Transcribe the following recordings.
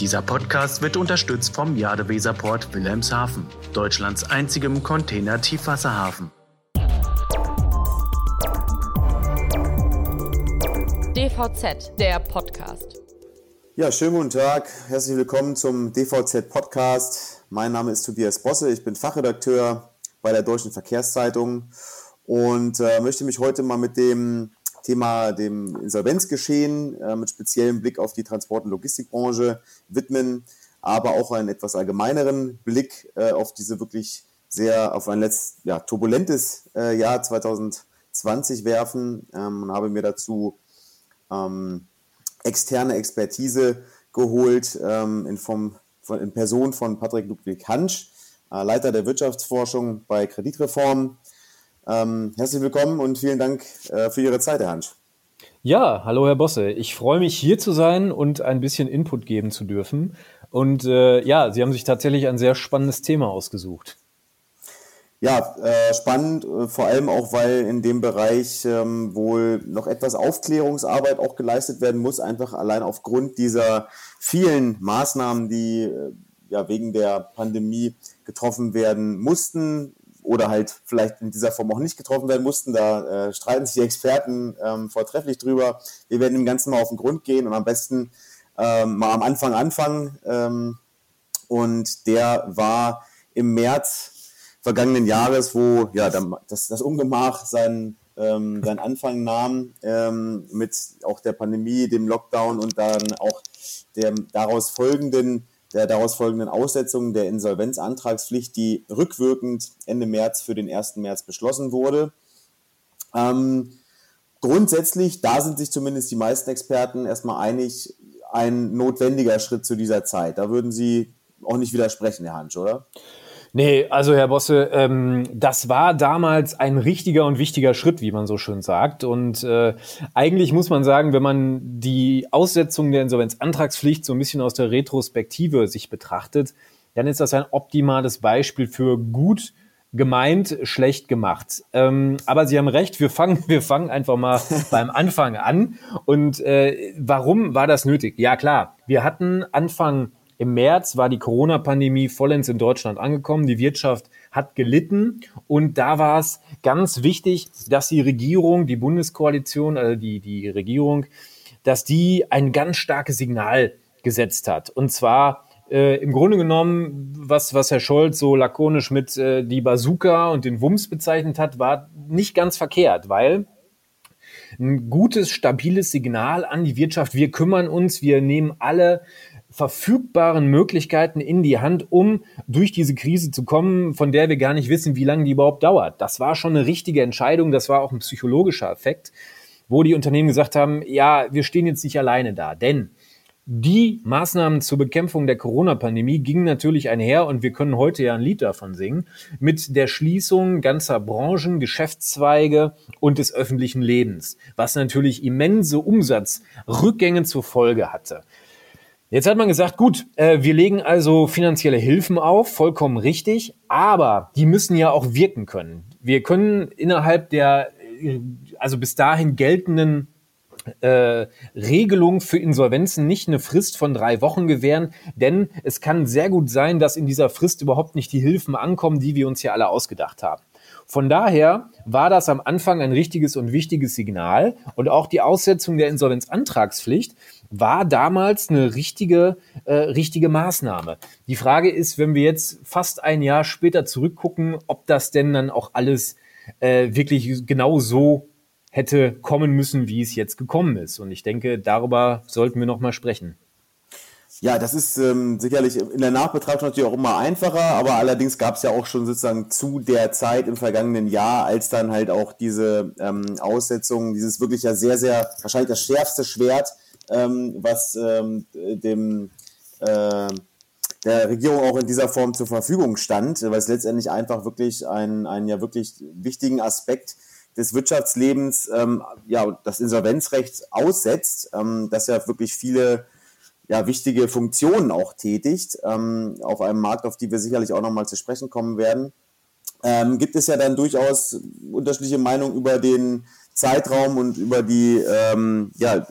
Dieser Podcast wird unterstützt vom Jadeweserport Wilhelmshaven, Deutschlands einzigem Container-Tiefwasserhafen. DVZ, der Podcast. Ja, schönen guten Tag. Herzlich willkommen zum DVZ Podcast. Mein Name ist Tobias Bosse. Ich bin Fachredakteur bei der Deutschen Verkehrszeitung und äh, möchte mich heute mal mit dem Thema dem Insolvenzgeschehen äh, mit speziellem Blick auf die Transport- und Logistikbranche widmen, aber auch einen etwas allgemeineren Blick äh, auf diese wirklich sehr, auf ein letzt, ja, turbulentes äh, Jahr 2020 werfen. Ähm, und habe mir dazu ähm, externe Expertise geholt ähm, in, vom, von, in Person von Patrick Ludwig Hansch, äh, Leiter der Wirtschaftsforschung bei Kreditreform ähm, herzlich willkommen und vielen Dank äh, für Ihre Zeit, Herr Hansch. Ja, hallo Herr Bosse. Ich freue mich hier zu sein und ein bisschen Input geben zu dürfen. Und äh, ja, Sie haben sich tatsächlich ein sehr spannendes Thema ausgesucht. Ja, äh, spannend, äh, vor allem auch, weil in dem Bereich ähm, wohl noch etwas Aufklärungsarbeit auch geleistet werden muss, einfach allein aufgrund dieser vielen Maßnahmen, die äh, ja wegen der Pandemie getroffen werden mussten, oder halt vielleicht in dieser Form auch nicht getroffen werden mussten. Da äh, streiten sich die Experten ähm, vortrefflich drüber. Wir werden dem Ganzen mal auf den Grund gehen und am besten ähm, mal am Anfang anfangen. Ähm, und der war im März vergangenen Jahres, wo ja das, das Ungemach seinen, ähm, seinen Anfang nahm ähm, mit auch der Pandemie, dem Lockdown und dann auch dem daraus folgenden der daraus folgenden Aussetzung der Insolvenzantragspflicht, die rückwirkend Ende März für den 1. März beschlossen wurde. Ähm, grundsätzlich, da sind sich zumindest die meisten Experten erstmal einig, ein notwendiger Schritt zu dieser Zeit. Da würden Sie auch nicht widersprechen, Herr Hansch, oder? Nee, also Herr Bosse, ähm, das war damals ein richtiger und wichtiger Schritt, wie man so schön sagt. Und äh, eigentlich muss man sagen, wenn man die Aussetzung der Insolvenzantragspflicht so ein bisschen aus der Retrospektive sich betrachtet, dann ist das ein optimales Beispiel für gut gemeint, schlecht gemacht. Ähm, aber Sie haben recht, wir fangen, wir fangen einfach mal beim Anfang an. Und äh, warum war das nötig? Ja klar, wir hatten Anfang im März war die Corona-Pandemie vollends in Deutschland angekommen. Die Wirtschaft hat gelitten. Und da war es ganz wichtig, dass die Regierung, die Bundeskoalition, also die, die Regierung, dass die ein ganz starkes Signal gesetzt hat. Und zwar äh, im Grunde genommen, was, was Herr Scholz so lakonisch mit äh, die Bazooka und den Wumms bezeichnet hat, war nicht ganz verkehrt, weil ein gutes, stabiles Signal an die Wirtschaft. Wir kümmern uns, wir nehmen alle verfügbaren Möglichkeiten in die Hand, um durch diese Krise zu kommen, von der wir gar nicht wissen, wie lange die überhaupt dauert. Das war schon eine richtige Entscheidung, das war auch ein psychologischer Effekt, wo die Unternehmen gesagt haben, ja, wir stehen jetzt nicht alleine da, denn die Maßnahmen zur Bekämpfung der Corona-Pandemie gingen natürlich einher und wir können heute ja ein Lied davon singen, mit der Schließung ganzer Branchen, Geschäftszweige und des öffentlichen Lebens, was natürlich immense Umsatzrückgänge zur Folge hatte. Jetzt hat man gesagt, gut, äh, wir legen also finanzielle Hilfen auf, vollkommen richtig, aber die müssen ja auch wirken können. Wir können innerhalb der, äh, also bis dahin geltenden äh, Regelung für Insolvenzen nicht eine Frist von drei Wochen gewähren, denn es kann sehr gut sein, dass in dieser Frist überhaupt nicht die Hilfen ankommen, die wir uns hier alle ausgedacht haben. Von daher war das am Anfang ein richtiges und wichtiges Signal und auch die Aussetzung der Insolvenzantragspflicht war damals eine richtige, äh, richtige Maßnahme. Die Frage ist, wenn wir jetzt fast ein Jahr später zurückgucken, ob das denn dann auch alles äh, wirklich genau so hätte kommen müssen, wie es jetzt gekommen ist. Und ich denke, darüber sollten wir noch mal sprechen. Ja, das ist ähm, sicherlich in der Nachbetrachtung natürlich auch immer einfacher, aber allerdings gab es ja auch schon sozusagen zu der Zeit im vergangenen Jahr, als dann halt auch diese ähm, Aussetzung, dieses wirklich ja sehr, sehr, wahrscheinlich das schärfste Schwert, ähm, was ähm, dem äh, der Regierung auch in dieser Form zur Verfügung stand, weil es letztendlich einfach wirklich einen, einen ja wirklich wichtigen Aspekt des Wirtschaftslebens, ähm, ja, das Insolvenzrecht aussetzt, ähm, das ja wirklich viele ja, wichtige Funktionen auch tätigt, ähm, auf einem Markt, auf die wir sicherlich auch nochmal zu sprechen kommen werden, ähm, gibt es ja dann durchaus unterschiedliche Meinungen über den Zeitraum und über die, ähm, ja,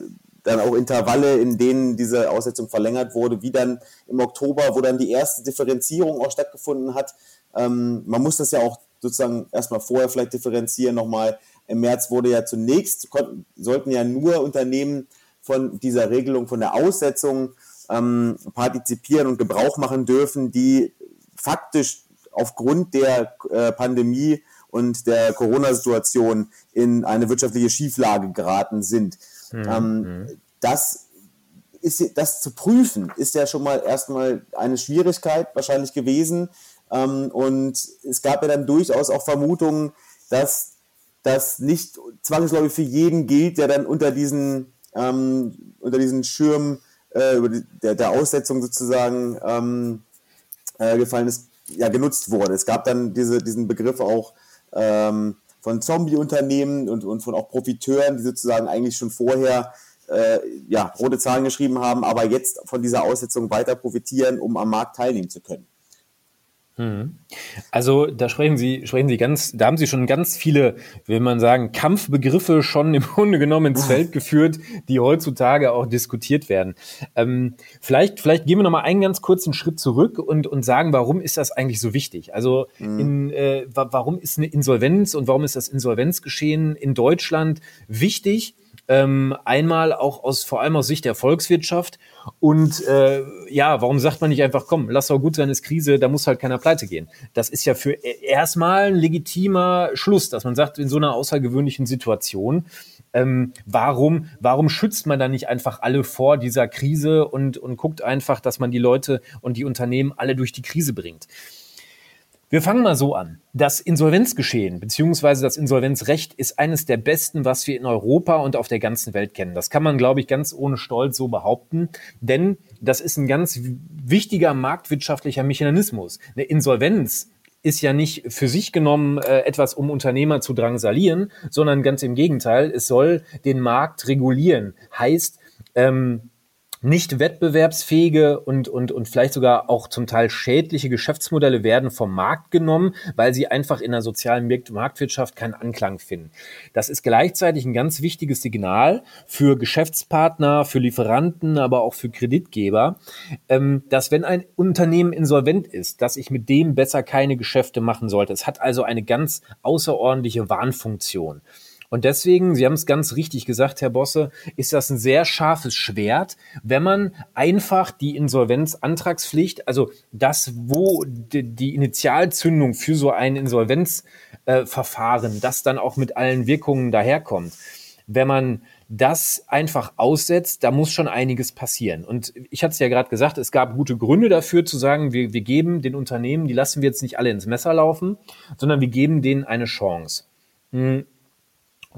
dann auch Intervalle, in denen diese Aussetzung verlängert wurde, wie dann im Oktober, wo dann die erste Differenzierung auch stattgefunden hat. Ähm, man muss das ja auch sozusagen erstmal vorher vielleicht differenzieren nochmal. Im März wurde ja zunächst, konnten, sollten ja nur Unternehmen von dieser Regelung, von der Aussetzung ähm, partizipieren und Gebrauch machen dürfen, die faktisch aufgrund der äh, Pandemie und der Corona-Situation in eine wirtschaftliche Schieflage geraten sind. Mhm. Ähm, mhm. das ist, das zu prüfen, ist ja schon mal erstmal eine Schwierigkeit wahrscheinlich gewesen. Ähm, und es gab ja dann durchaus auch Vermutungen, dass das nicht zwangsläufig für jeden gilt, der dann unter diesen, ähm, unter diesen Schirm äh, der, der Aussetzung sozusagen ähm, äh, gefallen ist, ja, genutzt wurde. Es gab dann diese, diesen Begriff auch ähm, von Zombie-Unternehmen und, und von auch Profiteuren, die sozusagen eigentlich schon vorher äh, ja, rote Zahlen geschrieben haben, aber jetzt von dieser Aussetzung weiter profitieren, um am Markt teilnehmen zu können. Mhm. Also da sprechen Sie, sprechen Sie ganz, da haben Sie schon ganz viele, will man sagen, Kampfbegriffe schon im Grunde genommen ins Feld geführt, die heutzutage auch diskutiert werden. Ähm, vielleicht, vielleicht gehen wir noch mal einen ganz kurzen Schritt zurück und, und sagen, warum ist das eigentlich so wichtig? Also mhm. in, äh, warum ist eine Insolvenz und warum ist das Insolvenzgeschehen in Deutschland wichtig? Ähm, einmal auch aus, vor allem aus Sicht der Volkswirtschaft. Und äh, ja, warum sagt man nicht einfach, komm, lass doch gut sein, ist Krise, da muss halt keiner pleite gehen. Das ist ja für e-, erstmal ein legitimer Schluss, dass man sagt, in so einer außergewöhnlichen Situation, ähm, warum, warum schützt man da nicht einfach alle vor dieser Krise und, und guckt einfach, dass man die Leute und die Unternehmen alle durch die Krise bringt? Wir fangen mal so an. Das Insolvenzgeschehen bzw. das Insolvenzrecht ist eines der besten, was wir in Europa und auf der ganzen Welt kennen. Das kann man, glaube ich, ganz ohne Stolz so behaupten, denn das ist ein ganz wichtiger marktwirtschaftlicher Mechanismus. Eine Insolvenz ist ja nicht für sich genommen äh, etwas, um Unternehmer zu drangsalieren, sondern ganz im Gegenteil, es soll den Markt regulieren. Heißt, ähm, nicht wettbewerbsfähige und, und, und vielleicht sogar auch zum Teil schädliche Geschäftsmodelle werden vom Markt genommen, weil sie einfach in der sozialen Marktwirtschaft keinen Anklang finden. Das ist gleichzeitig ein ganz wichtiges Signal für Geschäftspartner, für Lieferanten, aber auch für Kreditgeber, ähm, dass wenn ein Unternehmen insolvent ist, dass ich mit dem besser keine Geschäfte machen sollte. Es hat also eine ganz außerordentliche Warnfunktion. Und deswegen, Sie haben es ganz richtig gesagt, Herr Bosse, ist das ein sehr scharfes Schwert, wenn man einfach die Insolvenzantragspflicht, also das, wo die Initialzündung für so ein Insolvenzverfahren, äh, das dann auch mit allen Wirkungen daherkommt, wenn man das einfach aussetzt, da muss schon einiges passieren. Und ich hatte es ja gerade gesagt, es gab gute Gründe dafür zu sagen, wir, wir geben den Unternehmen, die lassen wir jetzt nicht alle ins Messer laufen, sondern wir geben denen eine Chance. Hm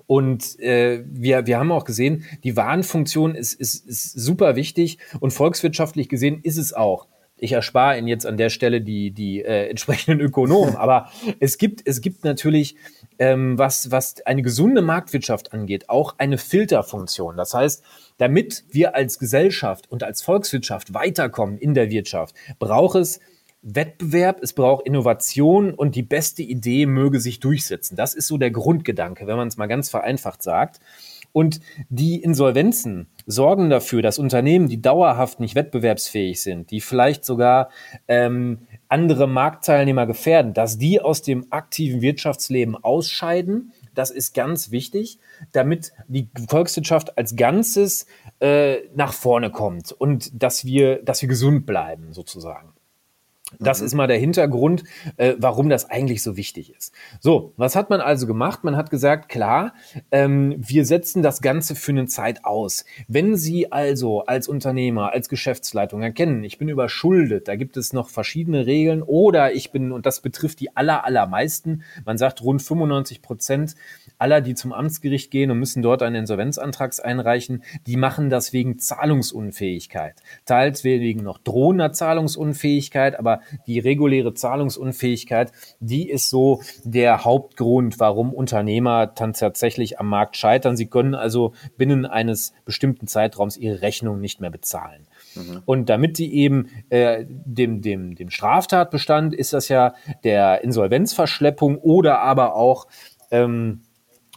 und äh, wir, wir haben auch gesehen, die Warnfunktion ist, ist, ist super wichtig und volkswirtschaftlich gesehen ist es auch. Ich erspare Ihnen jetzt an der Stelle die, die äh, entsprechenden Ökonomen, aber es gibt, es gibt natürlich, ähm, was, was eine gesunde Marktwirtschaft angeht, auch eine Filterfunktion. Das heißt, damit wir als Gesellschaft und als Volkswirtschaft weiterkommen in der Wirtschaft, braucht es Wettbewerb, es braucht Innovation und die beste Idee möge sich durchsetzen. Das ist so der Grundgedanke, wenn man es mal ganz vereinfacht sagt. Und die Insolvenzen sorgen dafür, dass Unternehmen, die dauerhaft nicht wettbewerbsfähig sind, die vielleicht sogar ähm, andere Marktteilnehmer gefährden, dass die aus dem aktiven Wirtschaftsleben ausscheiden. Das ist ganz wichtig, damit die Volkswirtschaft als Ganzes äh, nach vorne kommt und dass wir, dass wir gesund bleiben, sozusagen. Das mhm. ist mal der Hintergrund, äh, warum das eigentlich so wichtig ist. So, was hat man also gemacht? Man hat gesagt, klar, ähm, wir setzen das Ganze für eine Zeit aus. Wenn Sie also als Unternehmer, als Geschäftsleitung erkennen, ich bin überschuldet, da gibt es noch verschiedene Regeln oder ich bin, und das betrifft die aller, allermeisten, man sagt rund 95 Prozent aller, die zum Amtsgericht gehen und müssen dort einen Insolvenzantrag einreichen, die machen das wegen Zahlungsunfähigkeit. Teils wegen noch drohender Zahlungsunfähigkeit, aber die reguläre Zahlungsunfähigkeit, die ist so der Hauptgrund, warum Unternehmer dann tatsächlich am Markt scheitern. Sie können also binnen eines bestimmten Zeitraums ihre Rechnung nicht mehr bezahlen. Mhm. Und damit sie eben äh, dem, dem, dem Straftatbestand ist das ja der Insolvenzverschleppung oder aber auch ähm,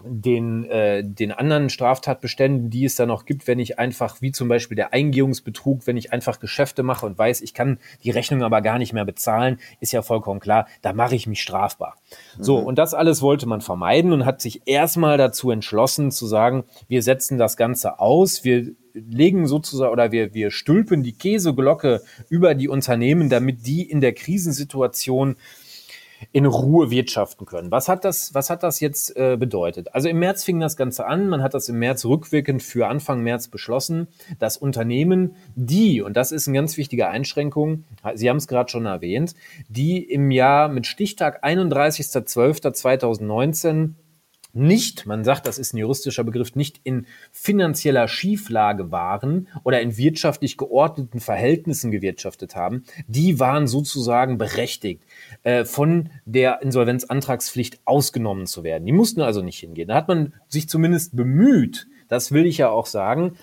den, äh, den anderen Straftatbeständen, die es da noch gibt, wenn ich einfach, wie zum Beispiel der Eingehungsbetrug, wenn ich einfach Geschäfte mache und weiß, ich kann die Rechnung aber gar nicht mehr bezahlen, ist ja vollkommen klar, da mache ich mich strafbar. Mhm. So, und das alles wollte man vermeiden und hat sich erstmal dazu entschlossen zu sagen, wir setzen das Ganze aus, wir legen sozusagen oder wir, wir stülpen die Käseglocke über die Unternehmen, damit die in der Krisensituation in Ruhe wirtschaften können. Was hat das, was hat das jetzt äh, bedeutet? Also im März fing das Ganze an. Man hat das im März rückwirkend für Anfang März beschlossen, dass Unternehmen, die, und das ist eine ganz wichtige Einschränkung, Sie haben es gerade schon erwähnt, die im Jahr mit Stichtag 31.12.2019 nicht, man sagt, das ist ein juristischer Begriff, nicht in finanzieller Schieflage waren oder in wirtschaftlich geordneten Verhältnissen gewirtschaftet haben, die waren sozusagen berechtigt, äh, von der Insolvenzantragspflicht ausgenommen zu werden. Die mussten also nicht hingehen. Da hat man sich zumindest bemüht, das will ich ja auch sagen,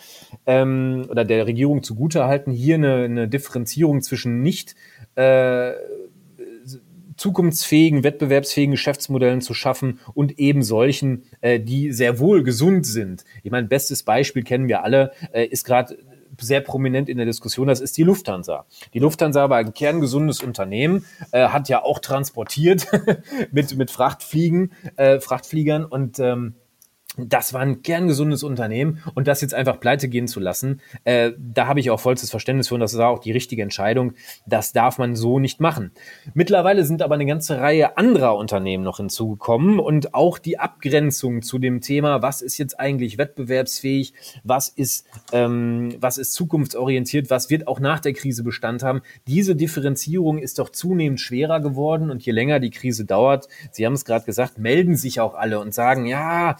ähm, oder der Regierung zugutehalten, hier eine, eine Differenzierung zwischen nicht äh, zukunftsfähigen, wettbewerbsfähigen Geschäftsmodellen zu schaffen und eben solchen, äh, die sehr wohl gesund sind. Ich meine, bestes Beispiel kennen wir alle, äh, ist gerade sehr prominent in der Diskussion, das ist die Lufthansa. Die Lufthansa war ein kerngesundes Unternehmen, äh, hat ja auch transportiert mit, mit Frachtfliegen, äh, Frachtfliegern und ähm, das war ein kerngesundes Unternehmen und das jetzt einfach pleite gehen zu lassen, äh, da habe ich auch vollstes Verständnis für und das ist auch die richtige Entscheidung. Das darf man so nicht machen. Mittlerweile sind aber eine ganze Reihe anderer Unternehmen noch hinzugekommen und auch die Abgrenzung zu dem Thema, was ist jetzt eigentlich wettbewerbsfähig, was ist, ähm, was ist zukunftsorientiert, was wird auch nach der Krise Bestand haben. Diese Differenzierung ist doch zunehmend schwerer geworden und je länger die Krise dauert, Sie haben es gerade gesagt, melden sich auch alle und sagen, ja,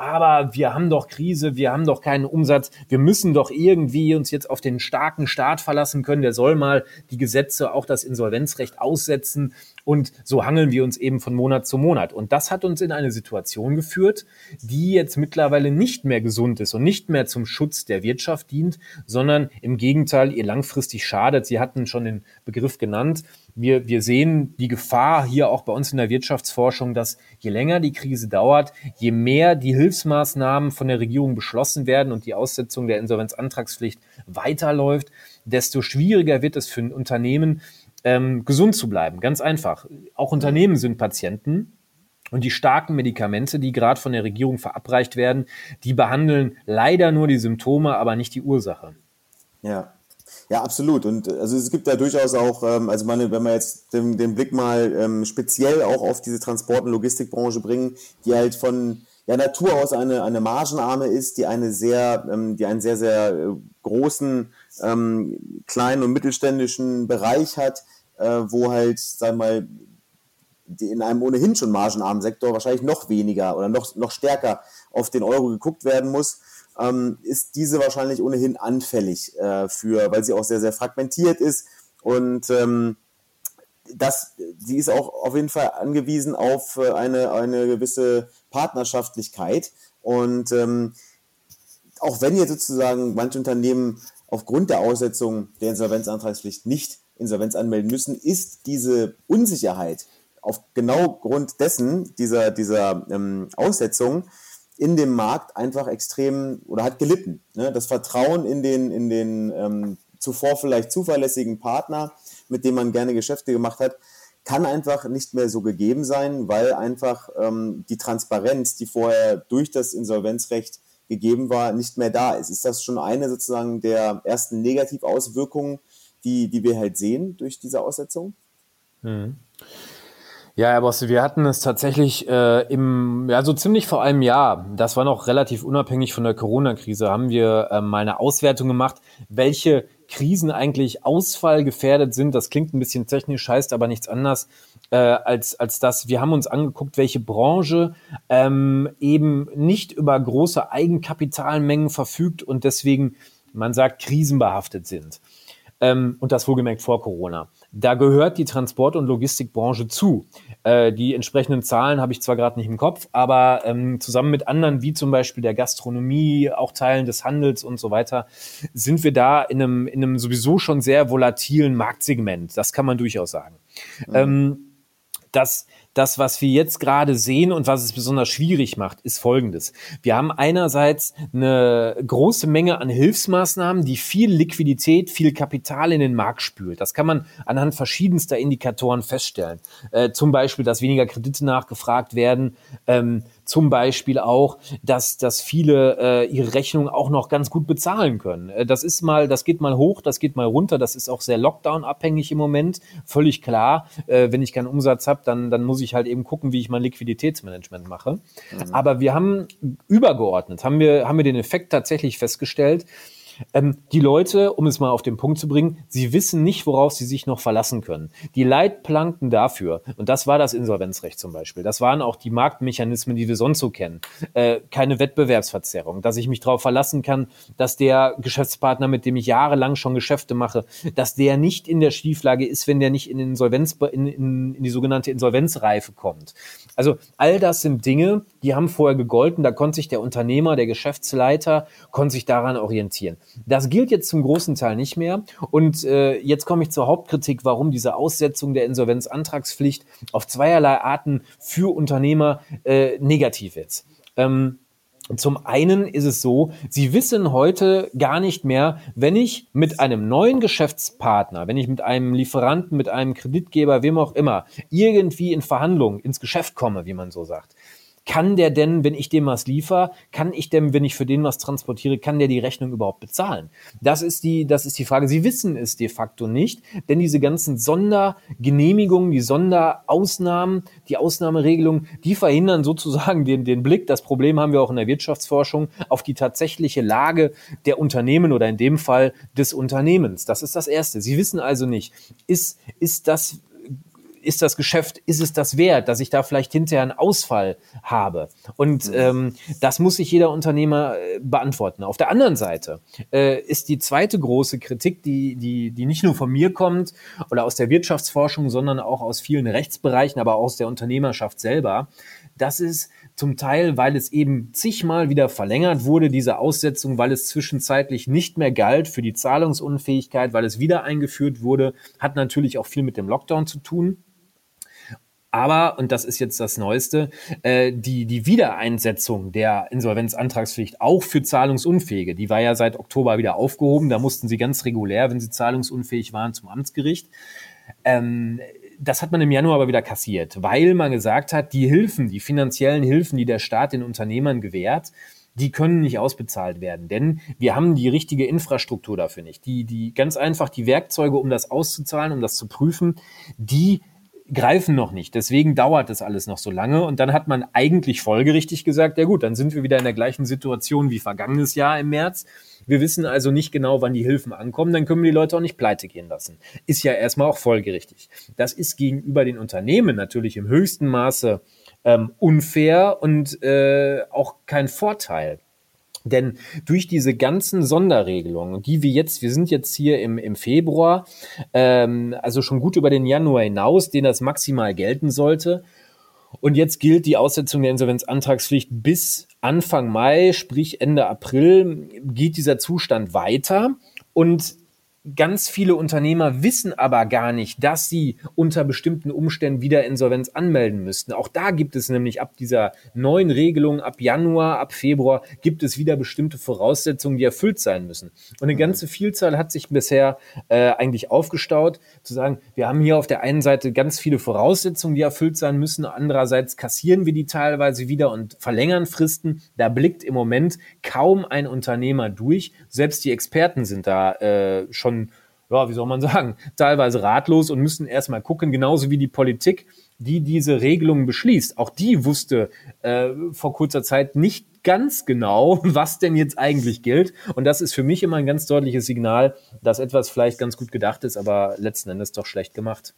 aber wir haben doch Krise, wir haben doch keinen Umsatz, wir müssen doch irgendwie uns jetzt auf den starken Staat verlassen können, der soll mal die Gesetze, auch das Insolvenzrecht aussetzen und so hangeln wir uns eben von Monat zu Monat. Und das hat uns in eine Situation geführt, die jetzt mittlerweile nicht mehr gesund ist und nicht mehr zum Schutz der Wirtschaft dient, sondern im Gegenteil ihr langfristig schadet. Sie hatten schon den Begriff genannt, wir, wir sehen die Gefahr hier auch bei uns in der Wirtschaftsforschung, dass je länger die Krise dauert, je mehr die Hilfsmaßnahmen von der Regierung beschlossen werden und die Aussetzung der Insolvenzantragspflicht weiterläuft, desto schwieriger wird es für ein Unternehmen, ähm, gesund zu bleiben. Ganz einfach. Auch Unternehmen sind Patienten. Und die starken Medikamente, die gerade von der Regierung verabreicht werden, die behandeln leider nur die Symptome, aber nicht die Ursache. Ja, ja, absolut. Und äh, also es gibt da durchaus auch, ähm, also meine, wenn wir jetzt den, den Blick mal ähm, speziell auch auf diese Transport- und Logistikbranche bringen, die halt von ja, Natur aus eine, eine Margenarme ist, die eine sehr, ähm, die einen sehr, sehr äh, großen ähm, kleinen und mittelständischen Bereich hat, äh, wo halt, sagen wir mal, in einem ohnehin schon margenarmen Sektor wahrscheinlich noch weniger oder noch, noch stärker auf den Euro geguckt werden muss ähm, ist diese wahrscheinlich ohnehin anfällig äh, für, weil sie auch sehr, sehr fragmentiert ist. Und ähm, das, sie ist auch auf jeden Fall angewiesen auf äh, eine, eine gewisse Partnerschaftlichkeit. Und ähm, auch wenn jetzt sozusagen manche Unternehmen aufgrund der Aussetzung der Insolvenzantragspflicht nicht Insolvenz anmelden müssen, ist diese Unsicherheit auf genau Grund dessen, dieser, dieser ähm, Aussetzung, in dem Markt einfach extrem oder hat gelitten. Ne? Das Vertrauen in den, in den ähm, zuvor vielleicht zuverlässigen Partner, mit dem man gerne Geschäfte gemacht hat, kann einfach nicht mehr so gegeben sein, weil einfach ähm, die Transparenz, die vorher durch das Insolvenzrecht gegeben war, nicht mehr da ist. Ist das schon eine sozusagen der ersten Negativauswirkungen, die, die wir halt sehen durch diese Aussetzung? Mhm. Ja, Herr Bosse, wir hatten es tatsächlich äh, im, ja, so ziemlich vor einem Jahr, das war noch relativ unabhängig von der Corona-Krise, haben wir äh, mal eine Auswertung gemacht, welche Krisen eigentlich ausfallgefährdet sind. Das klingt ein bisschen technisch, heißt aber nichts anderes äh, als, als das. Wir haben uns angeguckt, welche Branche ähm, eben nicht über große Eigenkapitalmengen verfügt und deswegen, man sagt, krisenbehaftet sind. Ähm, und das wohlgemerkt vor Corona. Da gehört die Transport- und Logistikbranche zu. Äh, die entsprechenden Zahlen habe ich zwar gerade nicht im Kopf, aber ähm, zusammen mit anderen, wie zum Beispiel der Gastronomie, auch Teilen des Handels und so weiter, sind wir da in einem, in einem sowieso schon sehr volatilen Marktsegment. Das kann man durchaus sagen. Mhm. Ähm, das das, was wir jetzt gerade sehen und was es besonders schwierig macht, ist Folgendes. Wir haben einerseits eine große Menge an Hilfsmaßnahmen, die viel Liquidität, viel Kapital in den Markt spült. Das kann man anhand verschiedenster Indikatoren feststellen. Äh, zum Beispiel, dass weniger Kredite nachgefragt werden, ähm, zum Beispiel auch, dass, dass viele äh, ihre Rechnung auch noch ganz gut bezahlen können. Äh, das ist mal, das geht mal hoch, das geht mal runter, das ist auch sehr Lockdown-abhängig im Moment, völlig klar. Äh, wenn ich keinen Umsatz habe, dann, dann muss ich halt eben gucken, wie ich mein Liquiditätsmanagement mache. Mhm. Aber wir haben übergeordnet, haben wir, haben wir den Effekt tatsächlich festgestellt, ähm, die Leute, um es mal auf den Punkt zu bringen, sie wissen nicht, worauf sie sich noch verlassen können. Die Leitplanken dafür, und das war das Insolvenzrecht zum Beispiel, das waren auch die Marktmechanismen, die wir sonst so kennen. Äh, keine Wettbewerbsverzerrung, dass ich mich darauf verlassen kann, dass der Geschäftspartner, mit dem ich jahrelang schon Geschäfte mache, dass der nicht in der Schieflage ist, wenn der nicht in, Insolvenz, in, in, in die sogenannte Insolvenzreife kommt. Also all das sind Dinge, die haben vorher gegolten, da konnte sich der Unternehmer, der Geschäftsleiter, konnte sich daran orientieren. Das gilt jetzt zum großen Teil nicht mehr. Und äh, jetzt komme ich zur Hauptkritik, warum diese Aussetzung der Insolvenzantragspflicht auf zweierlei Arten für Unternehmer äh, negativ ist. Ähm, zum einen ist es so, Sie wissen heute gar nicht mehr, wenn ich mit einem neuen Geschäftspartner, wenn ich mit einem Lieferanten, mit einem Kreditgeber, wem auch immer, irgendwie in Verhandlungen ins Geschäft komme, wie man so sagt, kann der denn, wenn ich dem was liefer, kann ich denn, wenn ich für den was transportiere, kann der die Rechnung überhaupt bezahlen? Das ist die, das ist die Frage. Sie wissen es de facto nicht, denn diese ganzen Sondergenehmigungen, die Sonderausnahmen, die Ausnahmeregelungen, die verhindern sozusagen den, den Blick. Das Problem haben wir auch in der Wirtschaftsforschung auf die tatsächliche Lage der Unternehmen oder in dem Fall des Unternehmens. Das ist das Erste. Sie wissen also nicht, ist, ist das ist das Geschäft, ist es das wert, dass ich da vielleicht hinterher einen Ausfall habe? Und mhm. ähm, das muss sich jeder Unternehmer äh, beantworten. Auf der anderen Seite äh, ist die zweite große Kritik, die, die, die nicht nur von mir kommt oder aus der Wirtschaftsforschung, sondern auch aus vielen Rechtsbereichen, aber auch aus der Unternehmerschaft selber. Das ist zum Teil, weil es eben zigmal wieder verlängert wurde, diese Aussetzung, weil es zwischenzeitlich nicht mehr galt für die Zahlungsunfähigkeit, weil es wieder eingeführt wurde, hat natürlich auch viel mit dem Lockdown zu tun. Aber, und das ist jetzt das Neueste, äh, die, die Wiedereinsetzung der Insolvenzantragspflicht auch für Zahlungsunfähige, die war ja seit Oktober wieder aufgehoben. Da mussten sie ganz regulär, wenn sie zahlungsunfähig waren, zum Amtsgericht. Ähm, das hat man im Januar aber wieder kassiert, weil man gesagt hat, die Hilfen, die finanziellen Hilfen, die der Staat den Unternehmern gewährt, die können nicht ausbezahlt werden, denn wir haben die richtige Infrastruktur dafür nicht. Die, die ganz einfach die Werkzeuge, um das auszuzahlen, um das zu prüfen, die greifen noch nicht. Deswegen dauert das alles noch so lange. Und dann hat man eigentlich folgerichtig gesagt, ja gut, dann sind wir wieder in der gleichen Situation wie vergangenes Jahr im März. Wir wissen also nicht genau, wann die Hilfen ankommen, dann können wir die Leute auch nicht pleite gehen lassen. Ist ja erstmal auch folgerichtig. Das ist gegenüber den Unternehmen natürlich im höchsten Maße ähm, unfair und äh, auch kein Vorteil. Denn durch diese ganzen Sonderregelungen, die wir jetzt, wir sind jetzt hier im, im Februar, ähm, also schon gut über den Januar hinaus, den das maximal gelten sollte. Und jetzt gilt die Aussetzung der Insolvenzantragspflicht bis Anfang Mai, sprich Ende April, geht dieser Zustand weiter. Und Ganz viele Unternehmer wissen aber gar nicht, dass sie unter bestimmten Umständen wieder Insolvenz anmelden müssten. Auch da gibt es nämlich ab dieser neuen Regelung, ab Januar, ab Februar, gibt es wieder bestimmte Voraussetzungen, die erfüllt sein müssen. Und eine ganze Vielzahl hat sich bisher äh, eigentlich aufgestaut, zu sagen, wir haben hier auf der einen Seite ganz viele Voraussetzungen, die erfüllt sein müssen. Andererseits kassieren wir die teilweise wieder und verlängern Fristen. Da blickt im Moment kaum ein Unternehmer durch. Selbst die Experten sind da äh, schon ja, wie soll man sagen, teilweise ratlos und müssen erstmal gucken, genauso wie die Politik, die diese Regelungen beschließt. Auch die wusste äh, vor kurzer Zeit nicht ganz genau, was denn jetzt eigentlich gilt. Und das ist für mich immer ein ganz deutliches Signal, dass etwas vielleicht ganz gut gedacht ist, aber letzten Endes doch schlecht gemacht.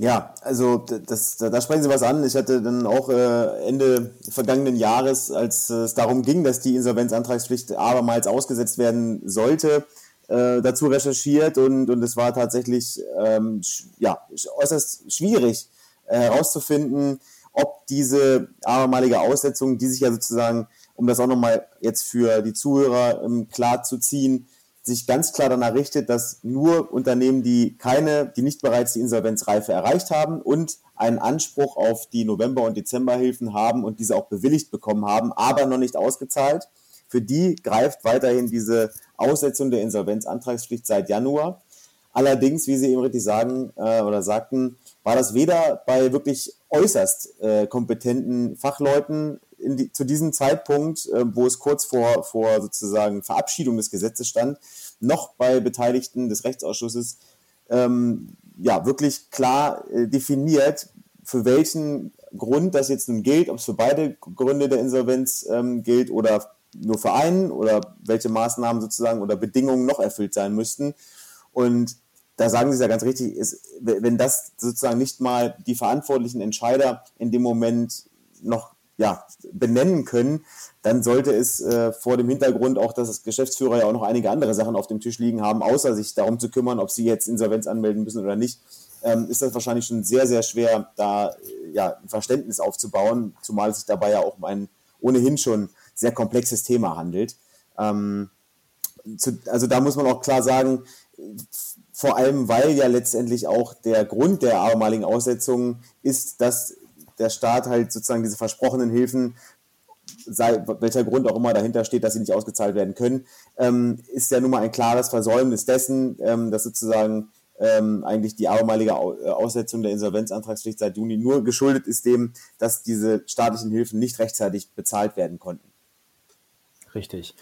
Ja, also das, da sprechen Sie was an. Ich hatte dann auch äh, Ende vergangenen Jahres, als es darum ging, dass die Insolvenzantragspflicht abermals ausgesetzt werden sollte, äh, dazu recherchiert und, und es war tatsächlich ähm, ja, äußerst schwierig äh, herauszufinden, ob diese abermalige Aussetzung, die sich ja sozusagen, um das auch nochmal jetzt für die Zuhörer ähm, klar zu ziehen, sich ganz klar danach richtet, dass nur Unternehmen, die keine, die nicht bereits die Insolvenzreife erreicht haben und einen Anspruch auf die November- und Dezemberhilfen haben und diese auch bewilligt bekommen haben, aber noch nicht ausgezahlt, für die greift weiterhin diese Aussetzung der Insolvenzantragspflicht seit Januar. Allerdings, wie Sie eben richtig sagen äh, oder sagten, war das weder bei wirklich äußerst äh, kompetenten Fachleuten die, zu diesem Zeitpunkt, äh, wo es kurz vor, vor sozusagen Verabschiedung des Gesetzes stand, noch bei Beteiligten des Rechtsausschusses ähm, ja wirklich klar äh, definiert, für welchen Grund das jetzt nun gilt, ob es für beide Gründe der Insolvenz ähm, gilt oder nur für einen oder welche Maßnahmen sozusagen oder Bedingungen noch erfüllt sein müssten. Und da sagen Sie es ja ganz richtig, ist, wenn das sozusagen nicht mal die verantwortlichen Entscheider in dem Moment noch ja, benennen können, dann sollte es äh, vor dem Hintergrund auch, dass das Geschäftsführer ja auch noch einige andere Sachen auf dem Tisch liegen haben, außer sich darum zu kümmern, ob sie jetzt Insolvenz anmelden müssen oder nicht, ähm, ist das wahrscheinlich schon sehr, sehr schwer, da äh, ja, ein Verständnis aufzubauen, zumal es sich dabei ja auch um ein ohnehin schon sehr komplexes Thema handelt. Ähm, zu, also da muss man auch klar sagen, vor allem weil ja letztendlich auch der Grund der abermaligen Aussetzung ist, dass der Staat halt sozusagen diese versprochenen Hilfen, sei welcher Grund auch immer dahinter steht, dass sie nicht ausgezahlt werden können, ähm, ist ja nun mal ein klares Versäumnis dessen, ähm, dass sozusagen ähm, eigentlich die abermalige äh, Aussetzung der Insolvenzantragspflicht seit Juni nur geschuldet ist dem, dass diese staatlichen Hilfen nicht rechtzeitig bezahlt werden konnten. Richtig.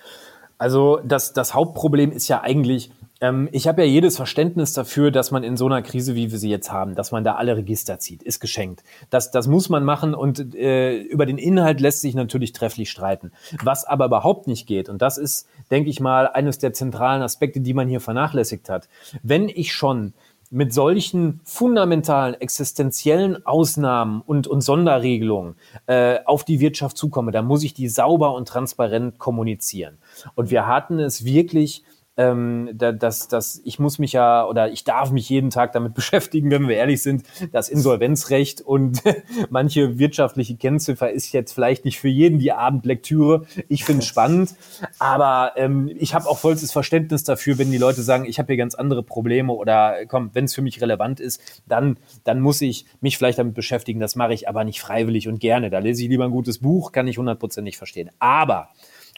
Also das, das Hauptproblem ist ja eigentlich, ähm, ich habe ja jedes Verständnis dafür, dass man in so einer Krise, wie wir sie jetzt haben, dass man da alle Register zieht, ist geschenkt. Das, das muss man machen und äh, über den Inhalt lässt sich natürlich trefflich streiten. Was aber überhaupt nicht geht, und das ist, denke ich mal, eines der zentralen Aspekte, die man hier vernachlässigt hat. Wenn ich schon mit solchen fundamentalen, existenziellen Ausnahmen und, und Sonderregelungen äh, auf die Wirtschaft zukomme, dann muss ich die sauber und transparent kommunizieren. Und wir hatten es wirklich ähm, dass, dass ich muss mich ja oder ich darf mich jeden Tag damit beschäftigen, wenn wir ehrlich sind, das Insolvenzrecht und manche wirtschaftliche Kennziffer ist jetzt vielleicht nicht für jeden die Abendlektüre. Ich finde es spannend, aber ähm, ich habe auch vollstes Verständnis dafür, wenn die Leute sagen, ich habe hier ganz andere Probleme oder komm, wenn es für mich relevant ist, dann, dann muss ich mich vielleicht damit beschäftigen. Das mache ich aber nicht freiwillig und gerne. Da lese ich lieber ein gutes Buch, kann ich hundertprozentig verstehen. Aber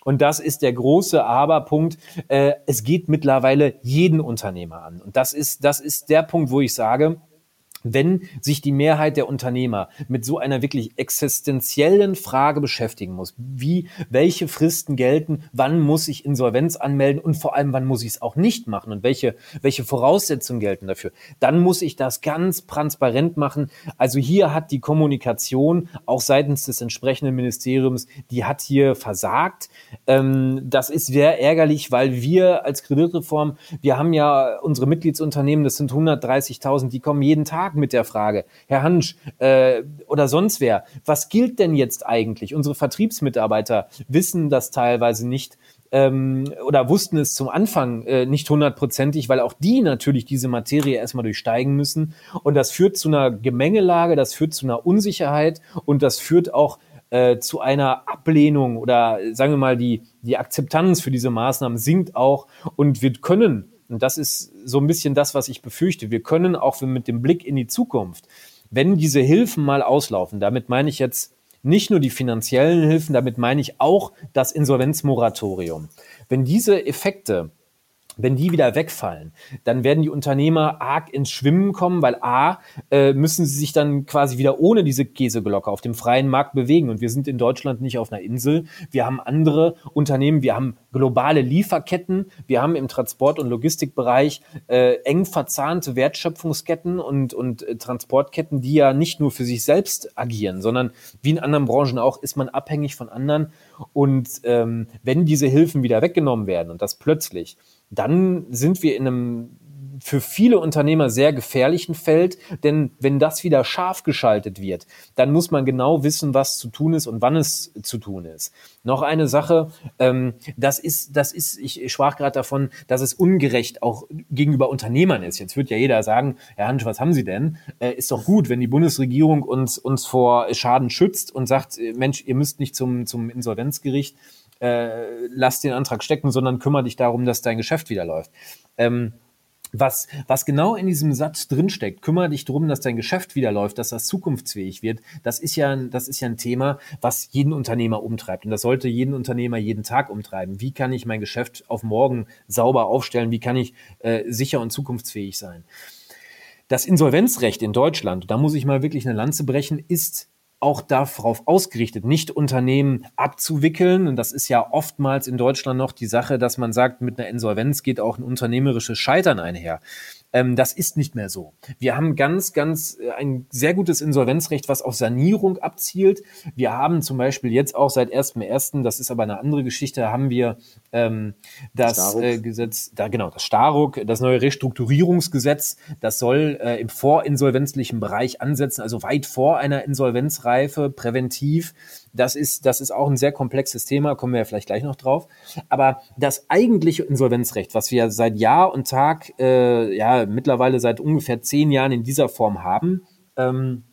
und das ist der große Aberpunkt. Äh, es geht mittlerweile jeden Unternehmer an. Und das ist, das ist der Punkt, wo ich sage, wenn sich die Mehrheit der Unternehmer mit so einer wirklich existenziellen Frage beschäftigen muss, wie, welche Fristen gelten, wann muss ich Insolvenz anmelden und vor allem, wann muss ich es auch nicht machen und welche, welche Voraussetzungen gelten dafür, dann muss ich das ganz transparent machen. Also hier hat die Kommunikation auch seitens des entsprechenden Ministeriums, die hat hier versagt. Ähm, das ist sehr ärgerlich, weil wir als Kreditreform, wir haben ja unsere Mitgliedsunternehmen, das sind 130.000, die kommen jeden Tag mit der Frage, Herr Hansch äh, oder sonst wer, was gilt denn jetzt eigentlich? Unsere Vertriebsmitarbeiter wissen das teilweise nicht ähm, oder wussten es zum Anfang äh, nicht hundertprozentig, weil auch die natürlich diese Materie erstmal durchsteigen müssen. Und das führt zu einer Gemengelage, das führt zu einer Unsicherheit und das führt auch äh, zu einer Ablehnung oder sagen wir mal, die, die Akzeptanz für diese Maßnahmen sinkt auch und wir können und das ist so ein bisschen das, was ich befürchte. Wir können auch mit dem Blick in die Zukunft, wenn diese Hilfen mal auslaufen, damit meine ich jetzt nicht nur die finanziellen Hilfen, damit meine ich auch das Insolvenzmoratorium. Wenn diese Effekte wenn die wieder wegfallen, dann werden die Unternehmer arg ins Schwimmen kommen, weil A, äh, müssen sie sich dann quasi wieder ohne diese Käseglocke auf dem freien Markt bewegen. Und wir sind in Deutschland nicht auf einer Insel. Wir haben andere Unternehmen, wir haben globale Lieferketten, wir haben im Transport- und Logistikbereich äh, eng verzahnte Wertschöpfungsketten und, und äh, Transportketten, die ja nicht nur für sich selbst agieren, sondern wie in anderen Branchen auch, ist man abhängig von anderen. Und ähm, wenn diese Hilfen wieder weggenommen werden und das plötzlich, dann sind wir in einem für viele Unternehmer sehr gefährlichen Feld, denn wenn das wieder scharf geschaltet wird, dann muss man genau wissen, was zu tun ist und wann es zu tun ist. Noch eine Sache, ähm, das ist, das ist, ich sprach gerade davon, dass es ungerecht auch gegenüber Unternehmern ist. Jetzt wird ja jeder sagen, Herr Hansch, was haben Sie denn? Äh, ist doch gut, wenn die Bundesregierung uns, uns vor Schaden schützt und sagt, äh, Mensch, ihr müsst nicht zum, zum Insolvenzgericht äh, lass den Antrag stecken, sondern kümmere dich darum, dass dein Geschäft wieder läuft. Ähm, was, was genau in diesem Satz drinsteckt, kümmere dich darum, dass dein Geschäft wieder läuft, dass das zukunftsfähig wird, das ist ja, das ist ja ein Thema, was jeden Unternehmer umtreibt. Und das sollte jeden Unternehmer jeden Tag umtreiben. Wie kann ich mein Geschäft auf morgen sauber aufstellen? Wie kann ich äh, sicher und zukunftsfähig sein? Das Insolvenzrecht in Deutschland, da muss ich mal wirklich eine Lanze brechen, ist auch darauf ausgerichtet, nicht Unternehmen abzuwickeln. Und das ist ja oftmals in Deutschland noch die Sache, dass man sagt, mit einer Insolvenz geht auch ein unternehmerisches Scheitern einher. Ähm, das ist nicht mehr so. Wir haben ganz, ganz äh, ein sehr gutes Insolvenzrecht, was auf Sanierung abzielt. Wir haben zum Beispiel jetzt auch seit 1.1., das ist aber eine andere Geschichte, haben wir ähm, das äh, Gesetz, da genau, das Staruk, das neue Restrukturierungsgesetz, das soll äh, im vorinsolvenzlichen Bereich ansetzen, also weit vor einer Insolvenzreife, präventiv. Das ist, das ist auch ein sehr komplexes Thema, kommen wir ja vielleicht gleich noch drauf. Aber das eigentliche Insolvenzrecht, was wir seit Jahr und Tag, äh, ja, mittlerweile seit ungefähr zehn Jahren in dieser Form haben, ähm,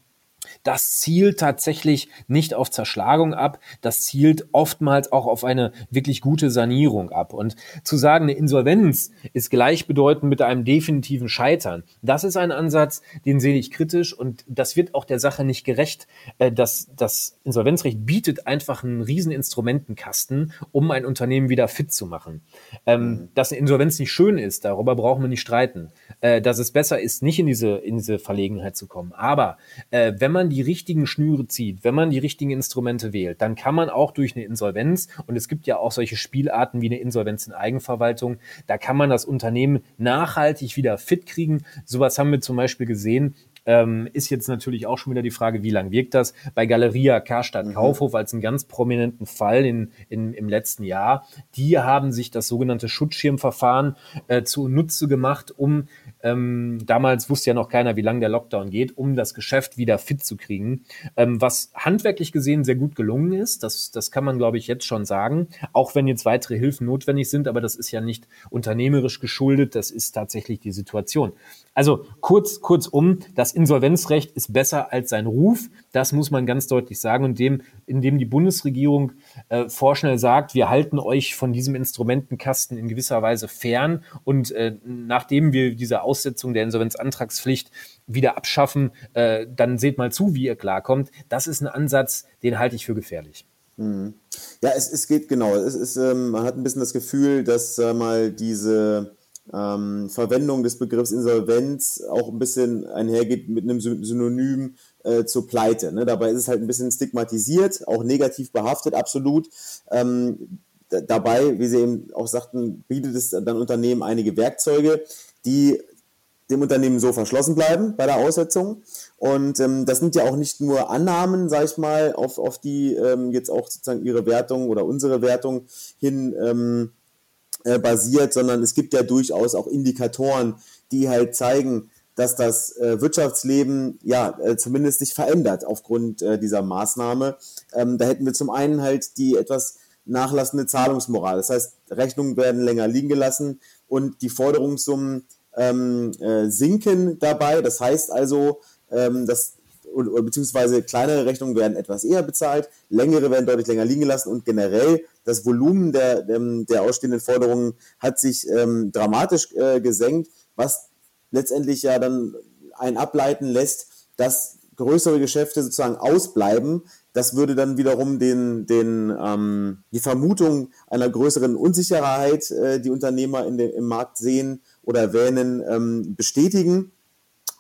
das zielt tatsächlich nicht auf Zerschlagung ab, das zielt oftmals auch auf eine wirklich gute Sanierung ab. Und zu sagen, eine Insolvenz ist gleichbedeutend mit einem definitiven Scheitern, das ist ein Ansatz, den sehe ich kritisch und das wird auch der Sache nicht gerecht. Äh, das, das Insolvenzrecht bietet einfach einen riesen Instrumentenkasten, um ein Unternehmen wieder fit zu machen. Ähm, mhm. Dass eine Insolvenz nicht schön ist, darüber brauchen wir nicht streiten. Äh, dass es besser ist, nicht in diese, in diese Verlegenheit zu kommen. Aber äh, wenn man die richtigen Schnüre zieht, wenn man die richtigen Instrumente wählt, dann kann man auch durch eine Insolvenz, und es gibt ja auch solche Spielarten wie eine Insolvenz in Eigenverwaltung, da kann man das Unternehmen nachhaltig wieder fit kriegen. Sowas haben wir zum Beispiel gesehen ähm, ist jetzt natürlich auch schon wieder die Frage, wie lang wirkt das? Bei Galeria Karstadt mhm. Kaufhof als einen ganz prominenten Fall in, in, im letzten Jahr. Die haben sich das sogenannte Schutzschirmverfahren äh, zunutze gemacht, um ähm, damals wusste ja noch keiner, wie lange der Lockdown geht, um das Geschäft wieder fit zu kriegen. Ähm, was handwerklich gesehen sehr gut gelungen ist, das, das kann man, glaube ich, jetzt schon sagen. Auch wenn jetzt weitere Hilfen notwendig sind, aber das ist ja nicht unternehmerisch geschuldet, das ist tatsächlich die Situation. Also kurz, kurzum, das Insolvenzrecht ist besser als sein Ruf. Das muss man ganz deutlich sagen. Und dem, indem die Bundesregierung äh, vorschnell sagt, wir halten euch von diesem Instrumentenkasten in gewisser Weise fern. Und äh, nachdem wir diese Aussetzung der Insolvenzantragspflicht wieder abschaffen, äh, dann seht mal zu, wie ihr klarkommt. Das ist ein Ansatz, den halte ich für gefährlich. Mhm. Ja, es, es geht genau. Es ist, ähm, man hat ein bisschen das Gefühl, dass äh, mal diese ähm, Verwendung des Begriffs Insolvenz auch ein bisschen einhergeht mit einem Synonym äh, zur Pleite. Ne? Dabei ist es halt ein bisschen stigmatisiert, auch negativ behaftet, absolut. Ähm, dabei, wie Sie eben auch sagten, bietet es dann Unternehmen einige Werkzeuge, die dem Unternehmen so verschlossen bleiben bei der Aussetzung. Und ähm, das sind ja auch nicht nur Annahmen, sage ich mal, auf, auf die ähm, jetzt auch sozusagen ihre Wertung oder unsere Wertung hin ähm, äh, basiert, sondern es gibt ja durchaus auch Indikatoren, die halt zeigen, dass das äh, Wirtschaftsleben ja äh, zumindest sich verändert aufgrund äh, dieser Maßnahme. Ähm, da hätten wir zum einen halt die etwas nachlassende Zahlungsmoral. Das heißt, Rechnungen werden länger liegen gelassen und die Forderungssummen ähm, äh, sinken dabei. Das heißt also, ähm, dass beziehungsweise kleinere Rechnungen werden etwas eher bezahlt, längere werden deutlich länger liegen gelassen und generell das Volumen der, der, der ausstehenden Forderungen hat sich ähm, dramatisch äh, gesenkt, was letztendlich ja dann ein ableiten lässt, dass größere Geschäfte sozusagen ausbleiben. Das würde dann wiederum den, den, ähm, die Vermutung einer größeren Unsicherheit, äh, die Unternehmer in dem, im Markt sehen oder erwähnen, ähm, bestätigen.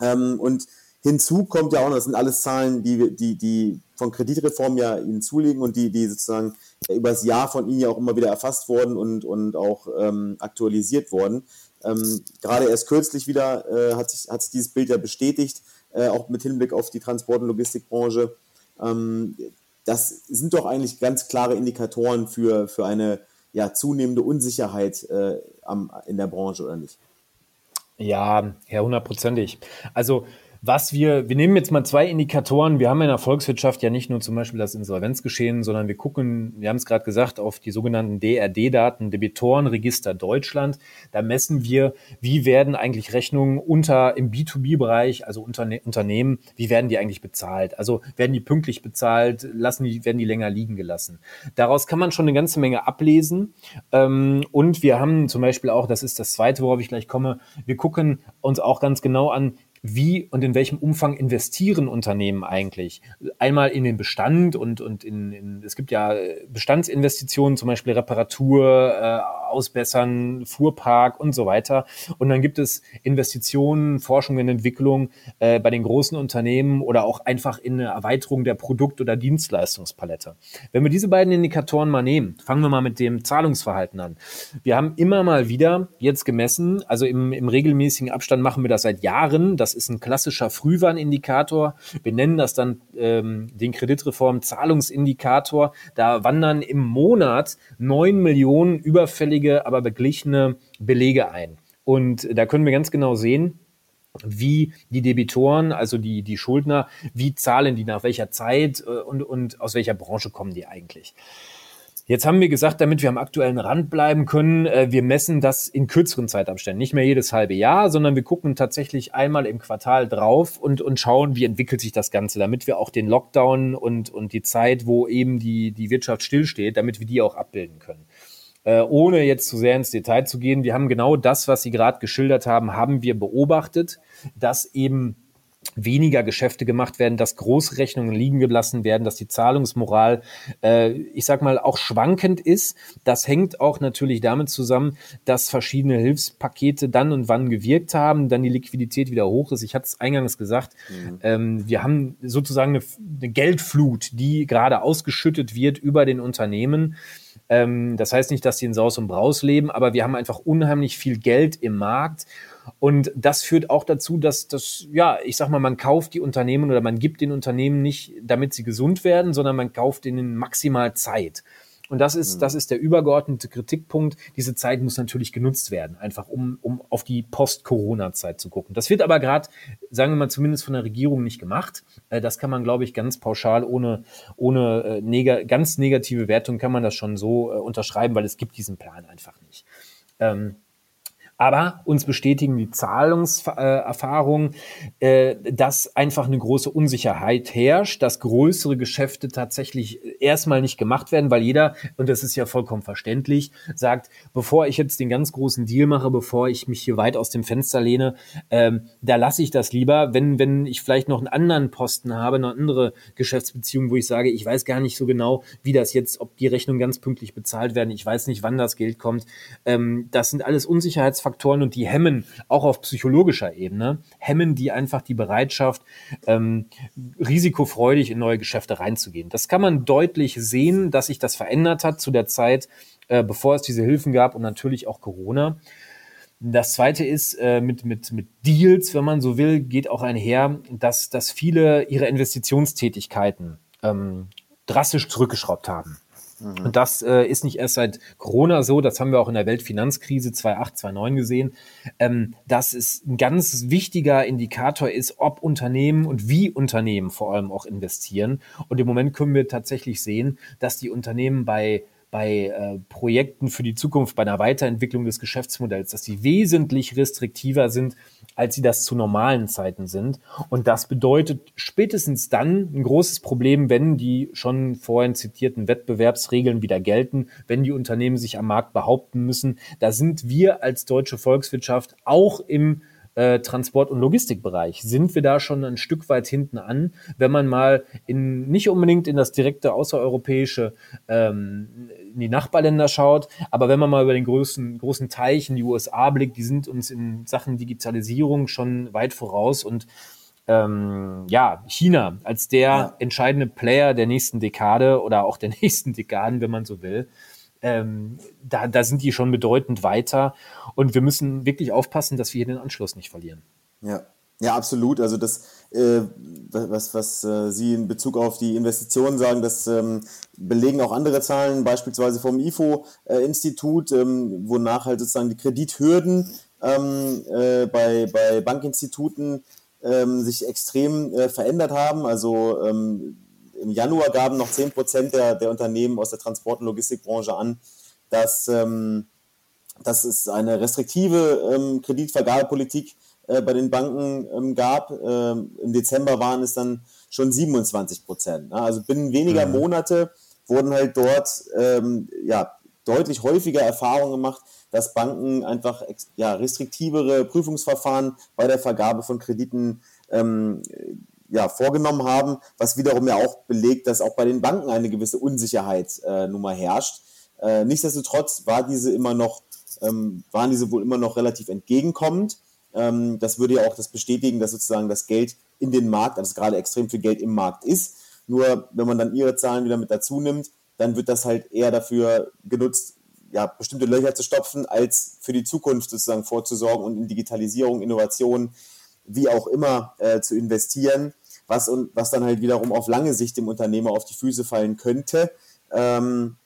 Ähm, und Hinzu kommt ja auch, das sind alles Zahlen, die, die, die von Kreditreform ja Ihnen zulegen und die, die sozusagen über das Jahr von Ihnen ja auch immer wieder erfasst wurden und, und auch ähm, aktualisiert wurden. Ähm, gerade erst kürzlich wieder äh, hat, sich, hat sich dieses Bild ja bestätigt, äh, auch mit Hinblick auf die Transport- und Logistikbranche. Ähm, das sind doch eigentlich ganz klare Indikatoren für, für eine ja, zunehmende Unsicherheit äh, am, in der Branche, oder nicht? Ja, ja, hundertprozentig. Also Was wir, wir nehmen jetzt mal zwei Indikatoren. Wir haben in der Volkswirtschaft ja nicht nur zum Beispiel das Insolvenzgeschehen, sondern wir gucken, wir haben es gerade gesagt, auf die sogenannten DRD-Daten, Debitorenregister Deutschland. Da messen wir, wie werden eigentlich Rechnungen unter im B2B-Bereich, also Unterne Unternehmen, wie werden die eigentlich bezahlt? Also werden die pünktlich bezahlt, lassen die, werden die länger liegen gelassen? Daraus kann man schon eine ganze Menge ablesen. Ähm, und wir haben zum Beispiel auch, das ist das zweite, worauf ich gleich komme, wir gucken uns auch ganz genau an, wie und in welchem Umfang investieren Unternehmen eigentlich? Einmal in den Bestand und, und in, in es gibt ja Bestandsinvestitionen, zum Beispiel Reparatur, äh, Ausbessern, Fuhrpark und so weiter. Und dann gibt es Investitionen, Forschung und Entwicklung äh, bei den großen Unternehmen oder auch einfach in eine Erweiterung der Produkt- oder Dienstleistungspalette. Wenn wir diese beiden Indikatoren mal nehmen, fangen wir mal mit dem Zahlungsverhalten an. Wir haben immer mal wieder jetzt gemessen, also im, im regelmäßigen Abstand machen wir das seit Jahren, das ist ein klassischer Frühwarnindikator. Wir nennen das dann ähm, den Kreditreform-Zahlungsindikator. Da wandern im Monat neun Millionen überfällige, aber beglichene Belege ein. Und da können wir ganz genau sehen, wie die Debitoren, also die, die Schuldner, wie zahlen die, nach welcher Zeit äh, und, und aus welcher Branche kommen die eigentlich. Jetzt haben wir gesagt, damit wir am aktuellen Rand bleiben können, äh, wir messen das in kürzeren Zeitabständen. Nicht mehr jedes halbe Jahr, sondern wir gucken tatsächlich einmal im Quartal drauf und, und schauen, wie entwickelt sich das Ganze, damit wir auch den Lockdown und, und die Zeit, wo eben die, die Wirtschaft stillsteht, damit wir die auch abbilden können. Äh, ohne jetzt zu sehr ins Detail zu gehen, wir haben genau das, was Sie gerade geschildert haben, haben wir beobachtet, dass eben weniger Geschäfte gemacht werden, dass Großrechnungen liegen gelassen werden, dass die Zahlungsmoral, äh, ich sag mal, auch schwankend ist. Das hängt auch natürlich damit zusammen, dass verschiedene Hilfspakete dann und wann gewirkt haben, dann die Liquidität wieder hoch ist. Ich hatte es eingangs gesagt, mhm. ähm, wir haben sozusagen eine, eine Geldflut, die gerade ausgeschüttet wird über den Unternehmen. Ähm, das heißt nicht, dass die in Saus und Braus leben, aber wir haben einfach unheimlich viel Geld im Markt und das führt auch dazu, dass das, ja, ich sag mal, man kauft die Unternehmen oder man gibt den Unternehmen nicht, damit sie gesund werden, sondern man kauft ihnen maximal Zeit. Und das ist, mhm. das ist der übergeordnete Kritikpunkt. Diese Zeit muss natürlich genutzt werden, einfach um, um auf die Post-Corona-Zeit zu gucken. Das wird aber gerade, sagen wir mal, zumindest von der Regierung nicht gemacht. Äh, das kann man, glaube ich, ganz pauschal, ohne, ohne äh, neg ganz negative Wertung, kann man das schon so äh, unterschreiben, weil es gibt diesen Plan einfach nicht. Ähm, aber uns bestätigen die Zahlungserfahrungen, äh, dass einfach eine große Unsicherheit herrscht, dass größere Geschäfte tatsächlich erstmal nicht gemacht werden, weil jeder, und das ist ja vollkommen verständlich, sagt, bevor ich jetzt den ganz großen Deal mache, bevor ich mich hier weit aus dem Fenster lehne, ähm, da lasse ich das lieber, wenn, wenn ich vielleicht noch einen anderen Posten habe, eine andere Geschäftsbeziehung, wo ich sage, ich weiß gar nicht so genau, wie das jetzt, ob die Rechnungen ganz pünktlich bezahlt werden, ich weiß nicht, wann das Geld kommt. Ähm, das sind alles Unsicherheits Faktoren und die hemmen auch auf psychologischer Ebene, hemmen die einfach die Bereitschaft, ähm, risikofreudig in neue Geschäfte reinzugehen. Das kann man deutlich sehen, dass sich das verändert hat zu der Zeit, äh, bevor es diese Hilfen gab und natürlich auch Corona. Das zweite ist, äh, mit, mit, mit Deals, wenn man so will, geht auch einher, dass, dass viele ihre Investitionstätigkeiten ähm, drastisch zurückgeschraubt haben. Und das äh, ist nicht erst seit Corona so, das haben wir auch in der Weltfinanzkrise 2008, 2009 gesehen, ähm, dass es ein ganz wichtiger Indikator ist, ob Unternehmen und wie Unternehmen vor allem auch investieren. Und im Moment können wir tatsächlich sehen, dass die Unternehmen bei bei äh, Projekten für die Zukunft, bei einer Weiterentwicklung des Geschäftsmodells, dass sie wesentlich restriktiver sind, als sie das zu normalen Zeiten sind. Und das bedeutet spätestens dann ein großes Problem, wenn die schon vorhin zitierten Wettbewerbsregeln wieder gelten, wenn die Unternehmen sich am Markt behaupten müssen. Da sind wir als deutsche Volkswirtschaft auch im äh, Transport- und Logistikbereich sind wir da schon ein Stück weit hinten an, wenn man mal in nicht unbedingt in das direkte außereuropäische ähm, in die Nachbarländer schaut, aber wenn man mal über den großen großen Teich in die USA blickt, die sind uns in Sachen Digitalisierung schon weit voraus und ähm, ja, China als der ja. entscheidende Player der nächsten Dekade oder auch der nächsten Dekaden, wenn man so will, ähm, da, da sind die schon bedeutend weiter. Und wir müssen wirklich aufpassen, dass wir hier den Anschluss nicht verlieren. Ja. Ja, absolut. Also das, äh, was, was äh, Sie in Bezug auf die Investitionen sagen, das ähm, belegen auch andere Zahlen, beispielsweise vom IFO-Institut, äh, ähm, wonach halt sozusagen die Kredithürden ähm, äh, bei, bei Bankinstituten ähm, sich extrem äh, verändert haben. Also ähm, im Januar gaben noch 10 Prozent der, der Unternehmen aus der Transport- und Logistikbranche an, dass, ähm, dass es eine restriktive ähm, Kreditvergabepolitik äh, bei den Banken ähm, gab. Ähm, Im Dezember waren es dann schon 27 Prozent. Ne? Also binnen weniger mhm. Monate wurden halt dort ähm, ja, deutlich häufiger Erfahrungen gemacht, dass Banken einfach ja, restriktivere Prüfungsverfahren bei der Vergabe von Krediten ähm, ja, vorgenommen haben, was wiederum ja auch belegt, dass auch bei den Banken eine gewisse Unsicherheit äh, nun mal herrscht. Äh, nichtsdestotrotz war diese immer noch, ähm, waren diese wohl immer noch relativ entgegenkommend. Ähm, das würde ja auch das bestätigen, dass sozusagen das Geld in den Markt, also gerade extrem viel Geld im Markt ist. Nur wenn man dann ihre Zahlen wieder mit dazu nimmt, dann wird das halt eher dafür genutzt, ja, bestimmte Löcher zu stopfen, als für die Zukunft sozusagen vorzusorgen und in Digitalisierung, Innovation, wie auch immer äh, zu investieren, was, und, was dann halt wiederum auf lange Sicht dem Unternehmer auf die Füße fallen könnte, ähm,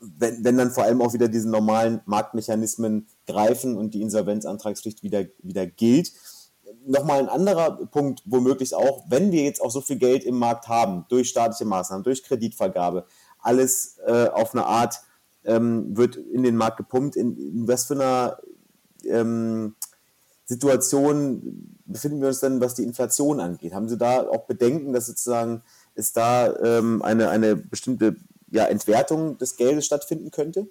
wenn, wenn dann vor allem auch wieder diese normalen Marktmechanismen greifen und die Insolvenzantragspflicht wieder, wieder gilt. Nochmal ein anderer Punkt, womöglich auch, wenn wir jetzt auch so viel Geld im Markt haben, durch staatliche Maßnahmen, durch Kreditvergabe, alles äh, auf eine Art ähm, wird in den Markt gepumpt. In, in was für einer ähm, Situation befinden wir uns denn, was die Inflation angeht? Haben Sie da auch Bedenken, dass sozusagen es da ähm, eine, eine bestimmte ja, Entwertung des Geldes stattfinden könnte?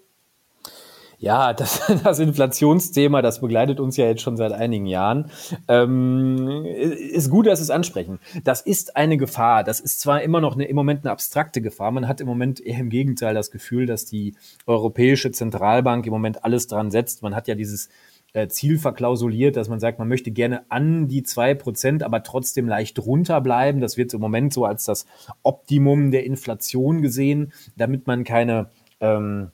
Ja, das, das Inflationsthema, das begleitet uns ja jetzt schon seit einigen Jahren. Ähm, ist gut, dass Sie es ansprechen. Das ist eine Gefahr. Das ist zwar immer noch eine, im Moment eine abstrakte Gefahr. Man hat im Moment eher im Gegenteil das Gefühl, dass die Europäische Zentralbank im Moment alles dran setzt. Man hat ja dieses Ziel verklausuliert, dass man sagt, man möchte gerne an die zwei Prozent, aber trotzdem leicht runterbleiben. Das wird im Moment so als das Optimum der Inflation gesehen, damit man keine ähm,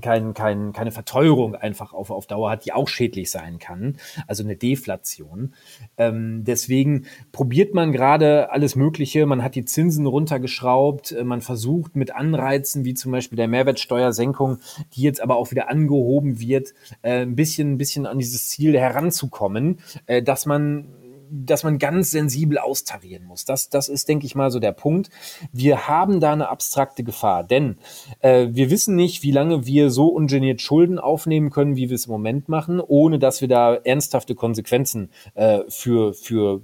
kein, kein, keine Verteuerung einfach auf, auf Dauer hat, die auch schädlich sein kann, also eine Deflation. Ähm, deswegen probiert man gerade alles Mögliche, man hat die Zinsen runtergeschraubt, äh, man versucht mit Anreizen, wie zum Beispiel der Mehrwertsteuersenkung, die jetzt aber auch wieder angehoben wird, äh, ein bisschen, ein bisschen an dieses Ziel heranzukommen, äh, dass man dass man ganz sensibel austarieren muss. Das, das ist, denke ich mal, so der Punkt. Wir haben da eine abstrakte Gefahr, denn äh, wir wissen nicht, wie lange wir so ungeniert Schulden aufnehmen können, wie wir es im Moment machen, ohne dass wir da ernsthafte Konsequenzen äh, für, für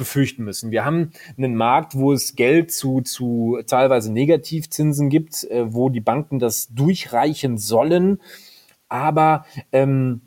befürchten müssen. Wir haben einen Markt, wo es Geld zu, zu teilweise Negativzinsen gibt, äh, wo die Banken das durchreichen sollen. Aber ähm,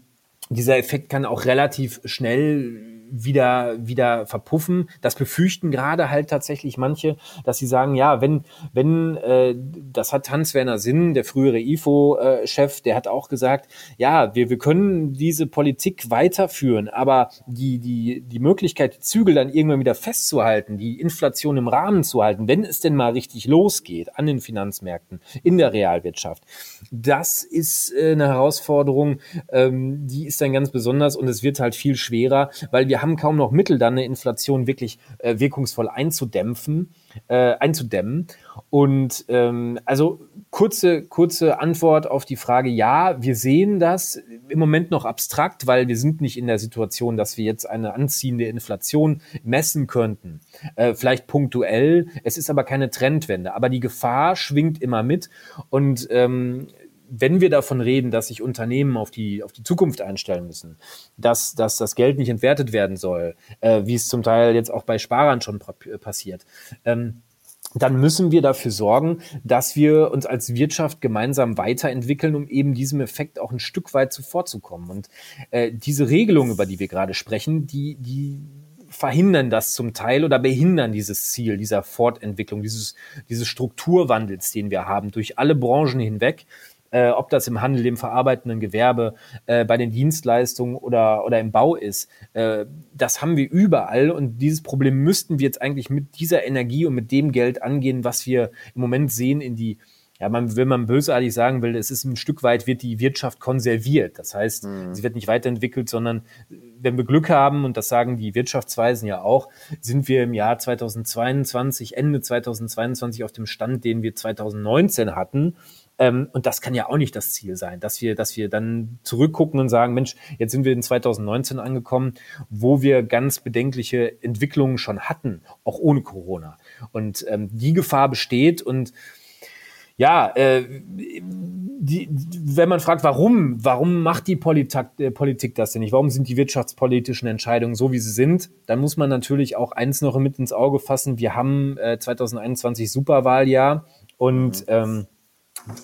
dieser Effekt kann auch relativ schnell wieder, wieder verpuffen. Das befürchten gerade halt tatsächlich manche, dass sie sagen, ja, wenn, wenn, äh, das hat Hans-Werner Sinn, der frühere IFO-Chef, der hat auch gesagt, ja, wir, wir können diese Politik weiterführen, aber die, die, die Möglichkeit, die Zügel dann irgendwann wieder festzuhalten, die Inflation im Rahmen zu halten, wenn es denn mal richtig losgeht an den Finanzmärkten, in der Realwirtschaft, das ist äh, eine Herausforderung, ähm, die ist dann ganz besonders und es wird halt viel schwerer, weil wir haben kaum noch Mittel, dann eine Inflation wirklich äh, wirkungsvoll einzudämpfen, äh, einzudämmen. Und ähm, also kurze, kurze Antwort auf die Frage, ja, wir sehen das im Moment noch abstrakt, weil wir sind nicht in der Situation, dass wir jetzt eine anziehende Inflation messen könnten. Äh, vielleicht punktuell, es ist aber keine Trendwende. Aber die Gefahr schwingt immer mit und ähm, wenn wir davon reden, dass sich Unternehmen auf die, auf die Zukunft einstellen müssen, dass, dass das Geld nicht entwertet werden soll, äh, wie es zum Teil jetzt auch bei Sparern schon passiert, ähm, dann müssen wir dafür sorgen, dass wir uns als Wirtschaft gemeinsam weiterentwickeln, um eben diesem Effekt auch ein Stück weit zuvorzukommen. Und äh, diese Regelung, über die wir gerade sprechen, die, die verhindern das zum Teil oder behindern dieses Ziel dieser Fortentwicklung, dieses, dieses Strukturwandels, den wir haben, durch alle Branchen hinweg äh, ob das im Handel, im verarbeitenden Gewerbe, äh, bei den Dienstleistungen oder, oder im Bau ist. Äh, das haben wir überall und dieses Problem müssten wir jetzt eigentlich mit dieser Energie und mit dem Geld angehen, was wir im Moment sehen in die ja, man, wenn man bösartig sagen will, es ist ein Stück weit, wird die Wirtschaft konserviert. Das heißt, mhm. sie wird nicht weiterentwickelt, sondern wenn wir Glück haben, und das sagen die Wirtschaftsweisen ja auch, sind wir im Jahr 2022, Ende 2022 auf dem Stand, den wir 2019 hatten. Ähm, und das kann ja auch nicht das Ziel sein, dass wir, dass wir dann zurückgucken und sagen, Mensch, jetzt sind wir in 2019 angekommen, wo wir ganz bedenkliche Entwicklungen schon hatten, auch ohne Corona. Und ähm, die Gefahr besteht und ja, äh, die, wenn man fragt, warum, warum macht die Politik, äh, Politik das denn nicht? Warum sind die wirtschaftspolitischen Entscheidungen so, wie sie sind? Dann muss man natürlich auch eins noch mit ins Auge fassen. Wir haben äh, 2021 Superwahljahr und mhm. ähm,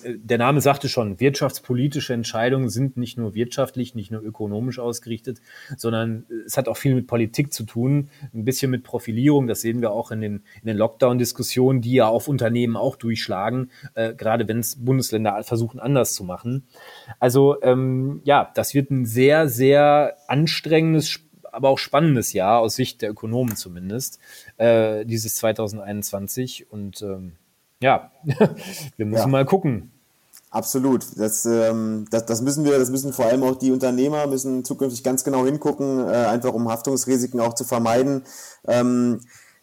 der Name sagte schon, wirtschaftspolitische Entscheidungen sind nicht nur wirtschaftlich, nicht nur ökonomisch ausgerichtet, sondern es hat auch viel mit Politik zu tun, ein bisschen mit Profilierung. Das sehen wir auch in den, in den Lockdown-Diskussionen, die ja auf Unternehmen auch durchschlagen, äh, gerade wenn es Bundesländer versuchen, anders zu machen. Also ähm, ja, das wird ein sehr, sehr anstrengendes, aber auch spannendes Jahr aus Sicht der Ökonomen zumindest, äh, dieses 2021. Und ähm, ja, wir müssen ja. mal gucken. Absolut. Das, ähm, das, das müssen wir, das müssen vor allem auch die Unternehmer müssen zukünftig ganz genau hingucken, äh, einfach um Haftungsrisiken auch zu vermeiden. Ähm,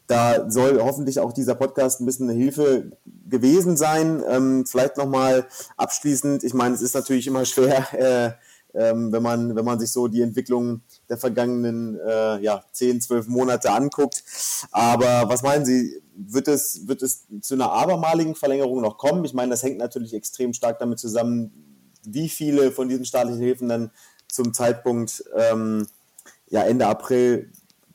da soll hoffentlich auch dieser Podcast ein bisschen eine Hilfe gewesen sein. Ähm, vielleicht nochmal abschließend, ich meine, es ist natürlich immer schwer, äh, ähm, wenn, man, wenn man sich so die Entwicklung der vergangenen äh, ja, 10, 12 Monate anguckt. Aber was meinen Sie, wird es, wird es zu einer abermaligen Verlängerung noch kommen? Ich meine, das hängt natürlich extrem stark damit zusammen, wie viele von diesen staatlichen Hilfen dann zum Zeitpunkt ähm, ja, Ende April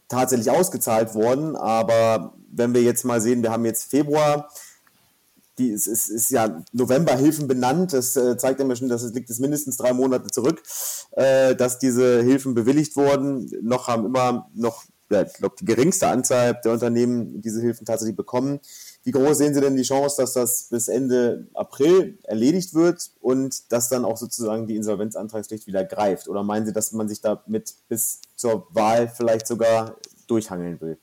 tatsächlich ausgezahlt wurden. Aber wenn wir jetzt mal sehen, wir haben jetzt Februar, die, es, ist, ist ja Novemberhilfen benannt. Das äh, zeigt ja schon, dass es liegt es mindestens drei Monate zurück, äh, dass diese Hilfen bewilligt wurden. Noch haben immer noch, ja, ich glaube, die geringste Anzahl der Unternehmen diese Hilfen tatsächlich bekommen. Wie groß sehen Sie denn die Chance, dass das bis Ende April erledigt wird und dass dann auch sozusagen die Insolvenzantragspflicht wieder greift? Oder meinen Sie, dass man sich damit bis zur Wahl vielleicht sogar durchhangeln will?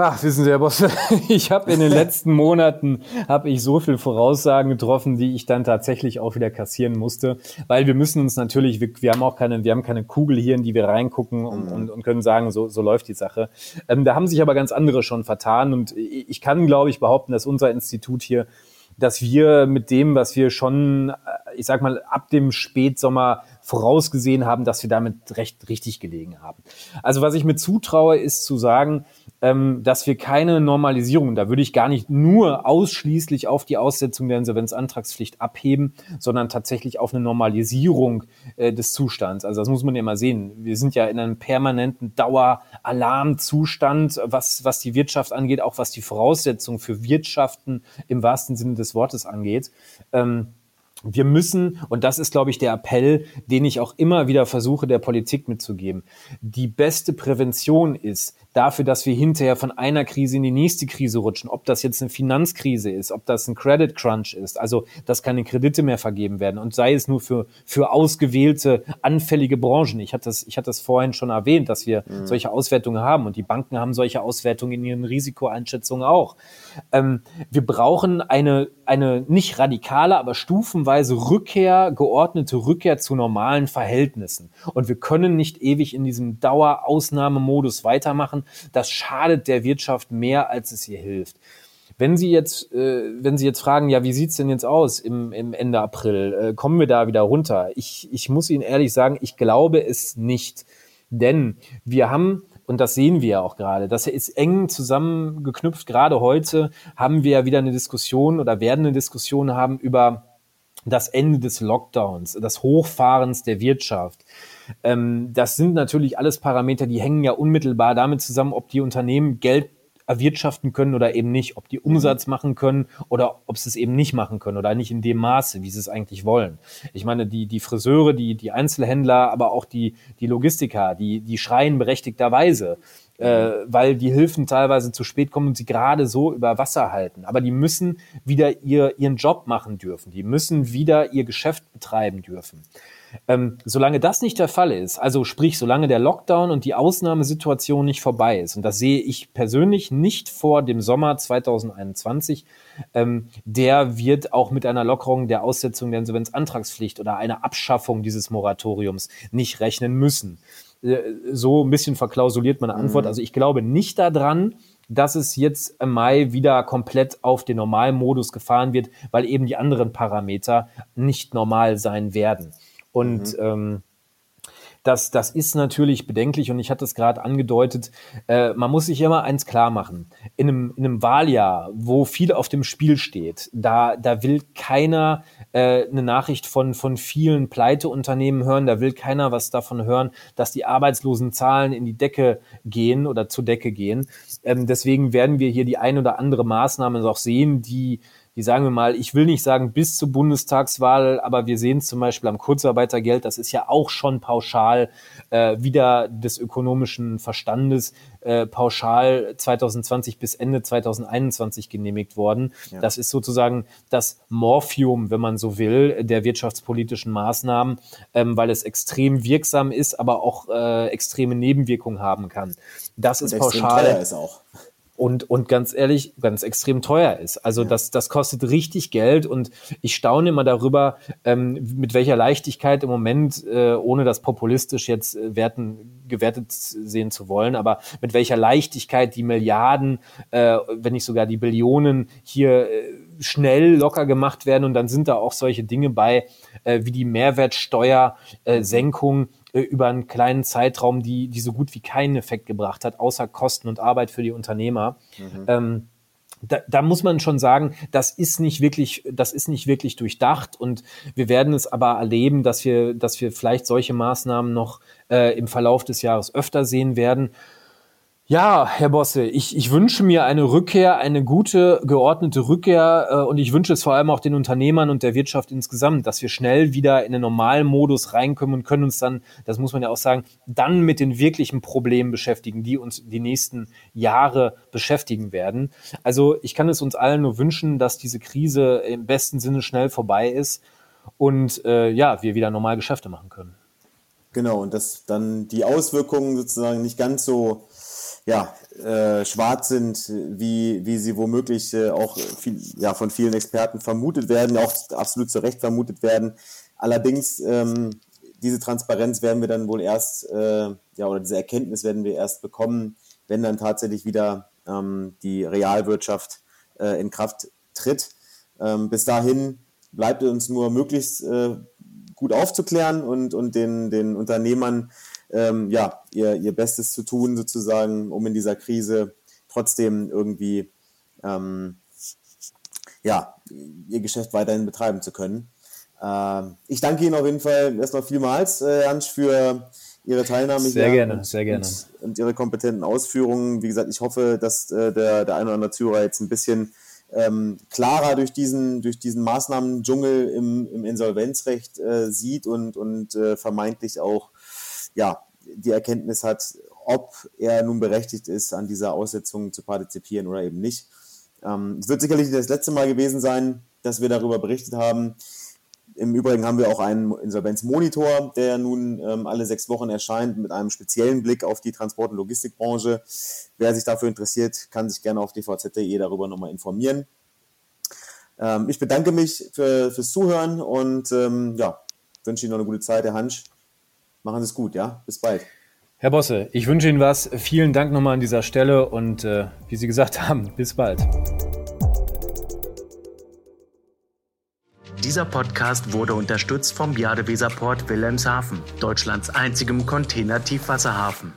Ach, wissen Sie, Herr Boss, ich habe in den letzten Monaten habe ich so viel Voraussagen getroffen, die ich dann tatsächlich auch wieder kassieren musste, weil wir müssen uns natürlich, wir, wir haben auch keine, wir haben keine Kugel hier, in die wir reingucken und, mhm. und, und können sagen, so, so läuft die Sache. Ähm, da haben sich aber ganz andere schon vertan und ich kann, glaube ich, behaupten, dass unser Institut hier dass wir mit dem, was wir schon, äh, ich sag mal, ab dem Spätsommer vorausgesehen haben, dass wir damit recht richtig gelegen haben. Also was ich mir zutraue, ist zu sagen, ähm, dass wir keine Normalisierung, da würde ich gar nicht nur ausschließlich auf die Aussetzung der Insolvenzantragspflicht abheben, sondern tatsächlich auf eine Normalisierung äh, des Zustands. Also das muss man ja mal sehen. Wir sind ja in einem permanenten Daueralarmzustand, was, was die Wirtschaft angeht, auch was die Voraussetzungen für Wirtschaften im wahrsten Sinne des Wortes angeht. Ähm, wir müssen, und das ist, glaube ich, der Appell, den ich auch immer wieder versuche, der Politik mitzugeben. Die beste Prävention ist dafür, dass wir hinterher von einer Krise in die nächste Krise rutschen. Ob das jetzt eine Finanzkrise ist, ob das ein Credit Crunch ist, also dass keine Kredite mehr vergeben werden und sei es nur für, für ausgewählte, anfällige Branchen. Ich hatte das, ich hatte das vorhin schon erwähnt, dass wir mhm. solche Auswertungen haben und die Banken haben solche Auswertungen in ihren Risikoeinschätzungen auch. Ähm, wir brauchen eine, eine nicht radikale, aber stufenweise Rückkehr, geordnete Rückkehr zu normalen Verhältnissen. Und wir können nicht ewig in diesem Dauerausnahmemodus weitermachen. Das schadet der Wirtschaft mehr, als es ihr hilft. Wenn Sie jetzt, äh, wenn Sie jetzt fragen, ja, wie sieht's denn jetzt aus im, im Ende April? Äh, kommen wir da wieder runter? Ich, ich muss Ihnen ehrlich sagen, ich glaube es nicht. Denn wir haben und das sehen wir ja auch gerade. Das ist eng zusammengeknüpft. Gerade heute haben wir ja wieder eine Diskussion oder werden eine Diskussion haben über das Ende des Lockdowns, das Hochfahrens der Wirtschaft. Ähm, das sind natürlich alles Parameter, die hängen ja unmittelbar damit zusammen, ob die Unternehmen Geld erwirtschaften können oder eben nicht, ob die Umsatz mhm. machen können oder ob sie es eben nicht machen können oder nicht in dem Maße, wie sie es eigentlich wollen. Ich meine, die, die Friseure, die, die Einzelhändler, aber auch die, die Logistiker, die, die schreien berechtigterweise, äh, weil die Hilfen teilweise zu spät kommen und sie gerade so über Wasser halten. Aber die müssen wieder ihr, ihren Job machen dürfen. Die müssen wieder ihr Geschäft betreiben dürfen. Ähm, solange das nicht der Fall ist, also sprich, solange der Lockdown und die Ausnahmesituation nicht vorbei ist, und das sehe ich persönlich nicht vor dem Sommer 2021, ähm, der wird auch mit einer Lockerung der Aussetzung der Insolvenzantragspflicht oder einer Abschaffung dieses Moratoriums nicht rechnen müssen. Äh, so ein bisschen verklausuliert meine Antwort. Mhm. Also ich glaube nicht daran, dass es jetzt im Mai wieder komplett auf den Normalmodus gefahren wird, weil eben die anderen Parameter nicht normal sein werden. Und mhm. ähm, das, das ist natürlich bedenklich und ich hatte es gerade angedeutet, äh, man muss sich immer eins klar machen. In einem, in einem Wahljahr, wo viel auf dem Spiel steht, da, da will keiner äh, eine Nachricht von, von vielen Pleiteunternehmen hören, da will keiner was davon hören, dass die Arbeitslosenzahlen in die Decke gehen oder zur Decke gehen. Ähm, deswegen werden wir hier die ein oder andere Maßnahme auch sehen, die die sagen wir mal, ich will nicht sagen bis zur Bundestagswahl, aber wir sehen es zum Beispiel am Kurzarbeitergeld, das ist ja auch schon pauschal äh, wieder des ökonomischen Verstandes äh, pauschal 2020 bis Ende 2021 genehmigt worden. Ja. Das ist sozusagen das Morphium, wenn man so will, der wirtschaftspolitischen Maßnahmen, ähm, weil es extrem wirksam ist, aber auch äh, extreme Nebenwirkungen haben kann. Das Und ist pauschal. Teuer ist auch und, und ganz ehrlich, ganz extrem teuer ist. Also ja. das, das kostet richtig Geld und ich staune immer darüber, ähm, mit welcher Leichtigkeit im Moment, äh, ohne das populistisch jetzt äh, werten, gewertet sehen zu wollen, aber mit welcher Leichtigkeit die Milliarden, äh, wenn nicht sogar die Billionen hier äh, schnell locker gemacht werden und dann sind da auch solche Dinge bei, äh, wie die Mehrwertsteuersenkung äh, über einen kleinen Zeitraum, die, die so gut wie keinen Effekt gebracht hat, außer Kosten und Arbeit für die Unternehmer. Mhm. Ähm, da, da muss man schon sagen, das ist nicht wirklich, das ist nicht wirklich durchdacht und wir werden es aber erleben, dass wir, dass wir vielleicht solche Maßnahmen noch äh, im Verlauf des Jahres öfter sehen werden. Ja, Herr Bosse, ich, ich wünsche mir eine Rückkehr, eine gute, geordnete Rückkehr äh, und ich wünsche es vor allem auch den Unternehmern und der Wirtschaft insgesamt, dass wir schnell wieder in den normalen Modus reinkommen und können uns dann, das muss man ja auch sagen, dann mit den wirklichen Problemen beschäftigen, die uns die nächsten Jahre beschäftigen werden. Also ich kann es uns allen nur wünschen, dass diese Krise im besten Sinne schnell vorbei ist und äh, ja, wir wieder normal Geschäfte machen können. Genau, und dass dann die Auswirkungen sozusagen nicht ganz so ja, äh, schwarz sind, wie, wie sie womöglich äh, auch viel, ja, von vielen Experten vermutet werden, auch absolut zu Recht vermutet werden. Allerdings, ähm, diese Transparenz werden wir dann wohl erst, äh, ja, oder diese Erkenntnis werden wir erst bekommen, wenn dann tatsächlich wieder ähm, die Realwirtschaft äh, in Kraft tritt. Ähm, bis dahin bleibt uns nur möglichst äh, gut aufzuklären und, und den, den Unternehmern ähm, ja, ihr, ihr Bestes zu tun, sozusagen, um in dieser Krise trotzdem irgendwie ähm, ja, ihr Geschäft weiterhin betreiben zu können. Ähm, ich danke Ihnen auf jeden Fall erstmal vielmals, äh, Ernst, für Ihre Teilnahme sehr hier. Gerne, sehr gerne. Und, und, Ihre kompetenten Ausführungen. Wie gesagt, ich hoffe, dass äh, der, der ein oder andere Zuhörer jetzt ein bisschen ähm, klarer durch diesen, durch diesen Maßnahmen-Dschungel im, im Insolvenzrecht äh, sieht und, und äh, vermeintlich auch ja, die Erkenntnis hat, ob er nun berechtigt ist, an dieser Aussetzung zu partizipieren oder eben nicht. Ähm, es wird sicherlich das letzte Mal gewesen sein, dass wir darüber berichtet haben. Im Übrigen haben wir auch einen Insolvenzmonitor, der nun ähm, alle sechs Wochen erscheint mit einem speziellen Blick auf die Transport- und Logistikbranche. Wer sich dafür interessiert, kann sich gerne auf dvz.de darüber nochmal informieren. Ähm, ich bedanke mich für, fürs Zuhören und ähm, ja, wünsche Ihnen noch eine gute Zeit, Herr Hansch. Machen Sie es gut, ja? Bis bald. Herr Bosse, ich wünsche Ihnen was. Vielen Dank nochmal an dieser Stelle und äh, wie Sie gesagt haben, bis bald. Dieser Podcast wurde unterstützt vom Jadeweserport Wilhelmshaven, Deutschlands einzigem Container-Tiefwasserhafen.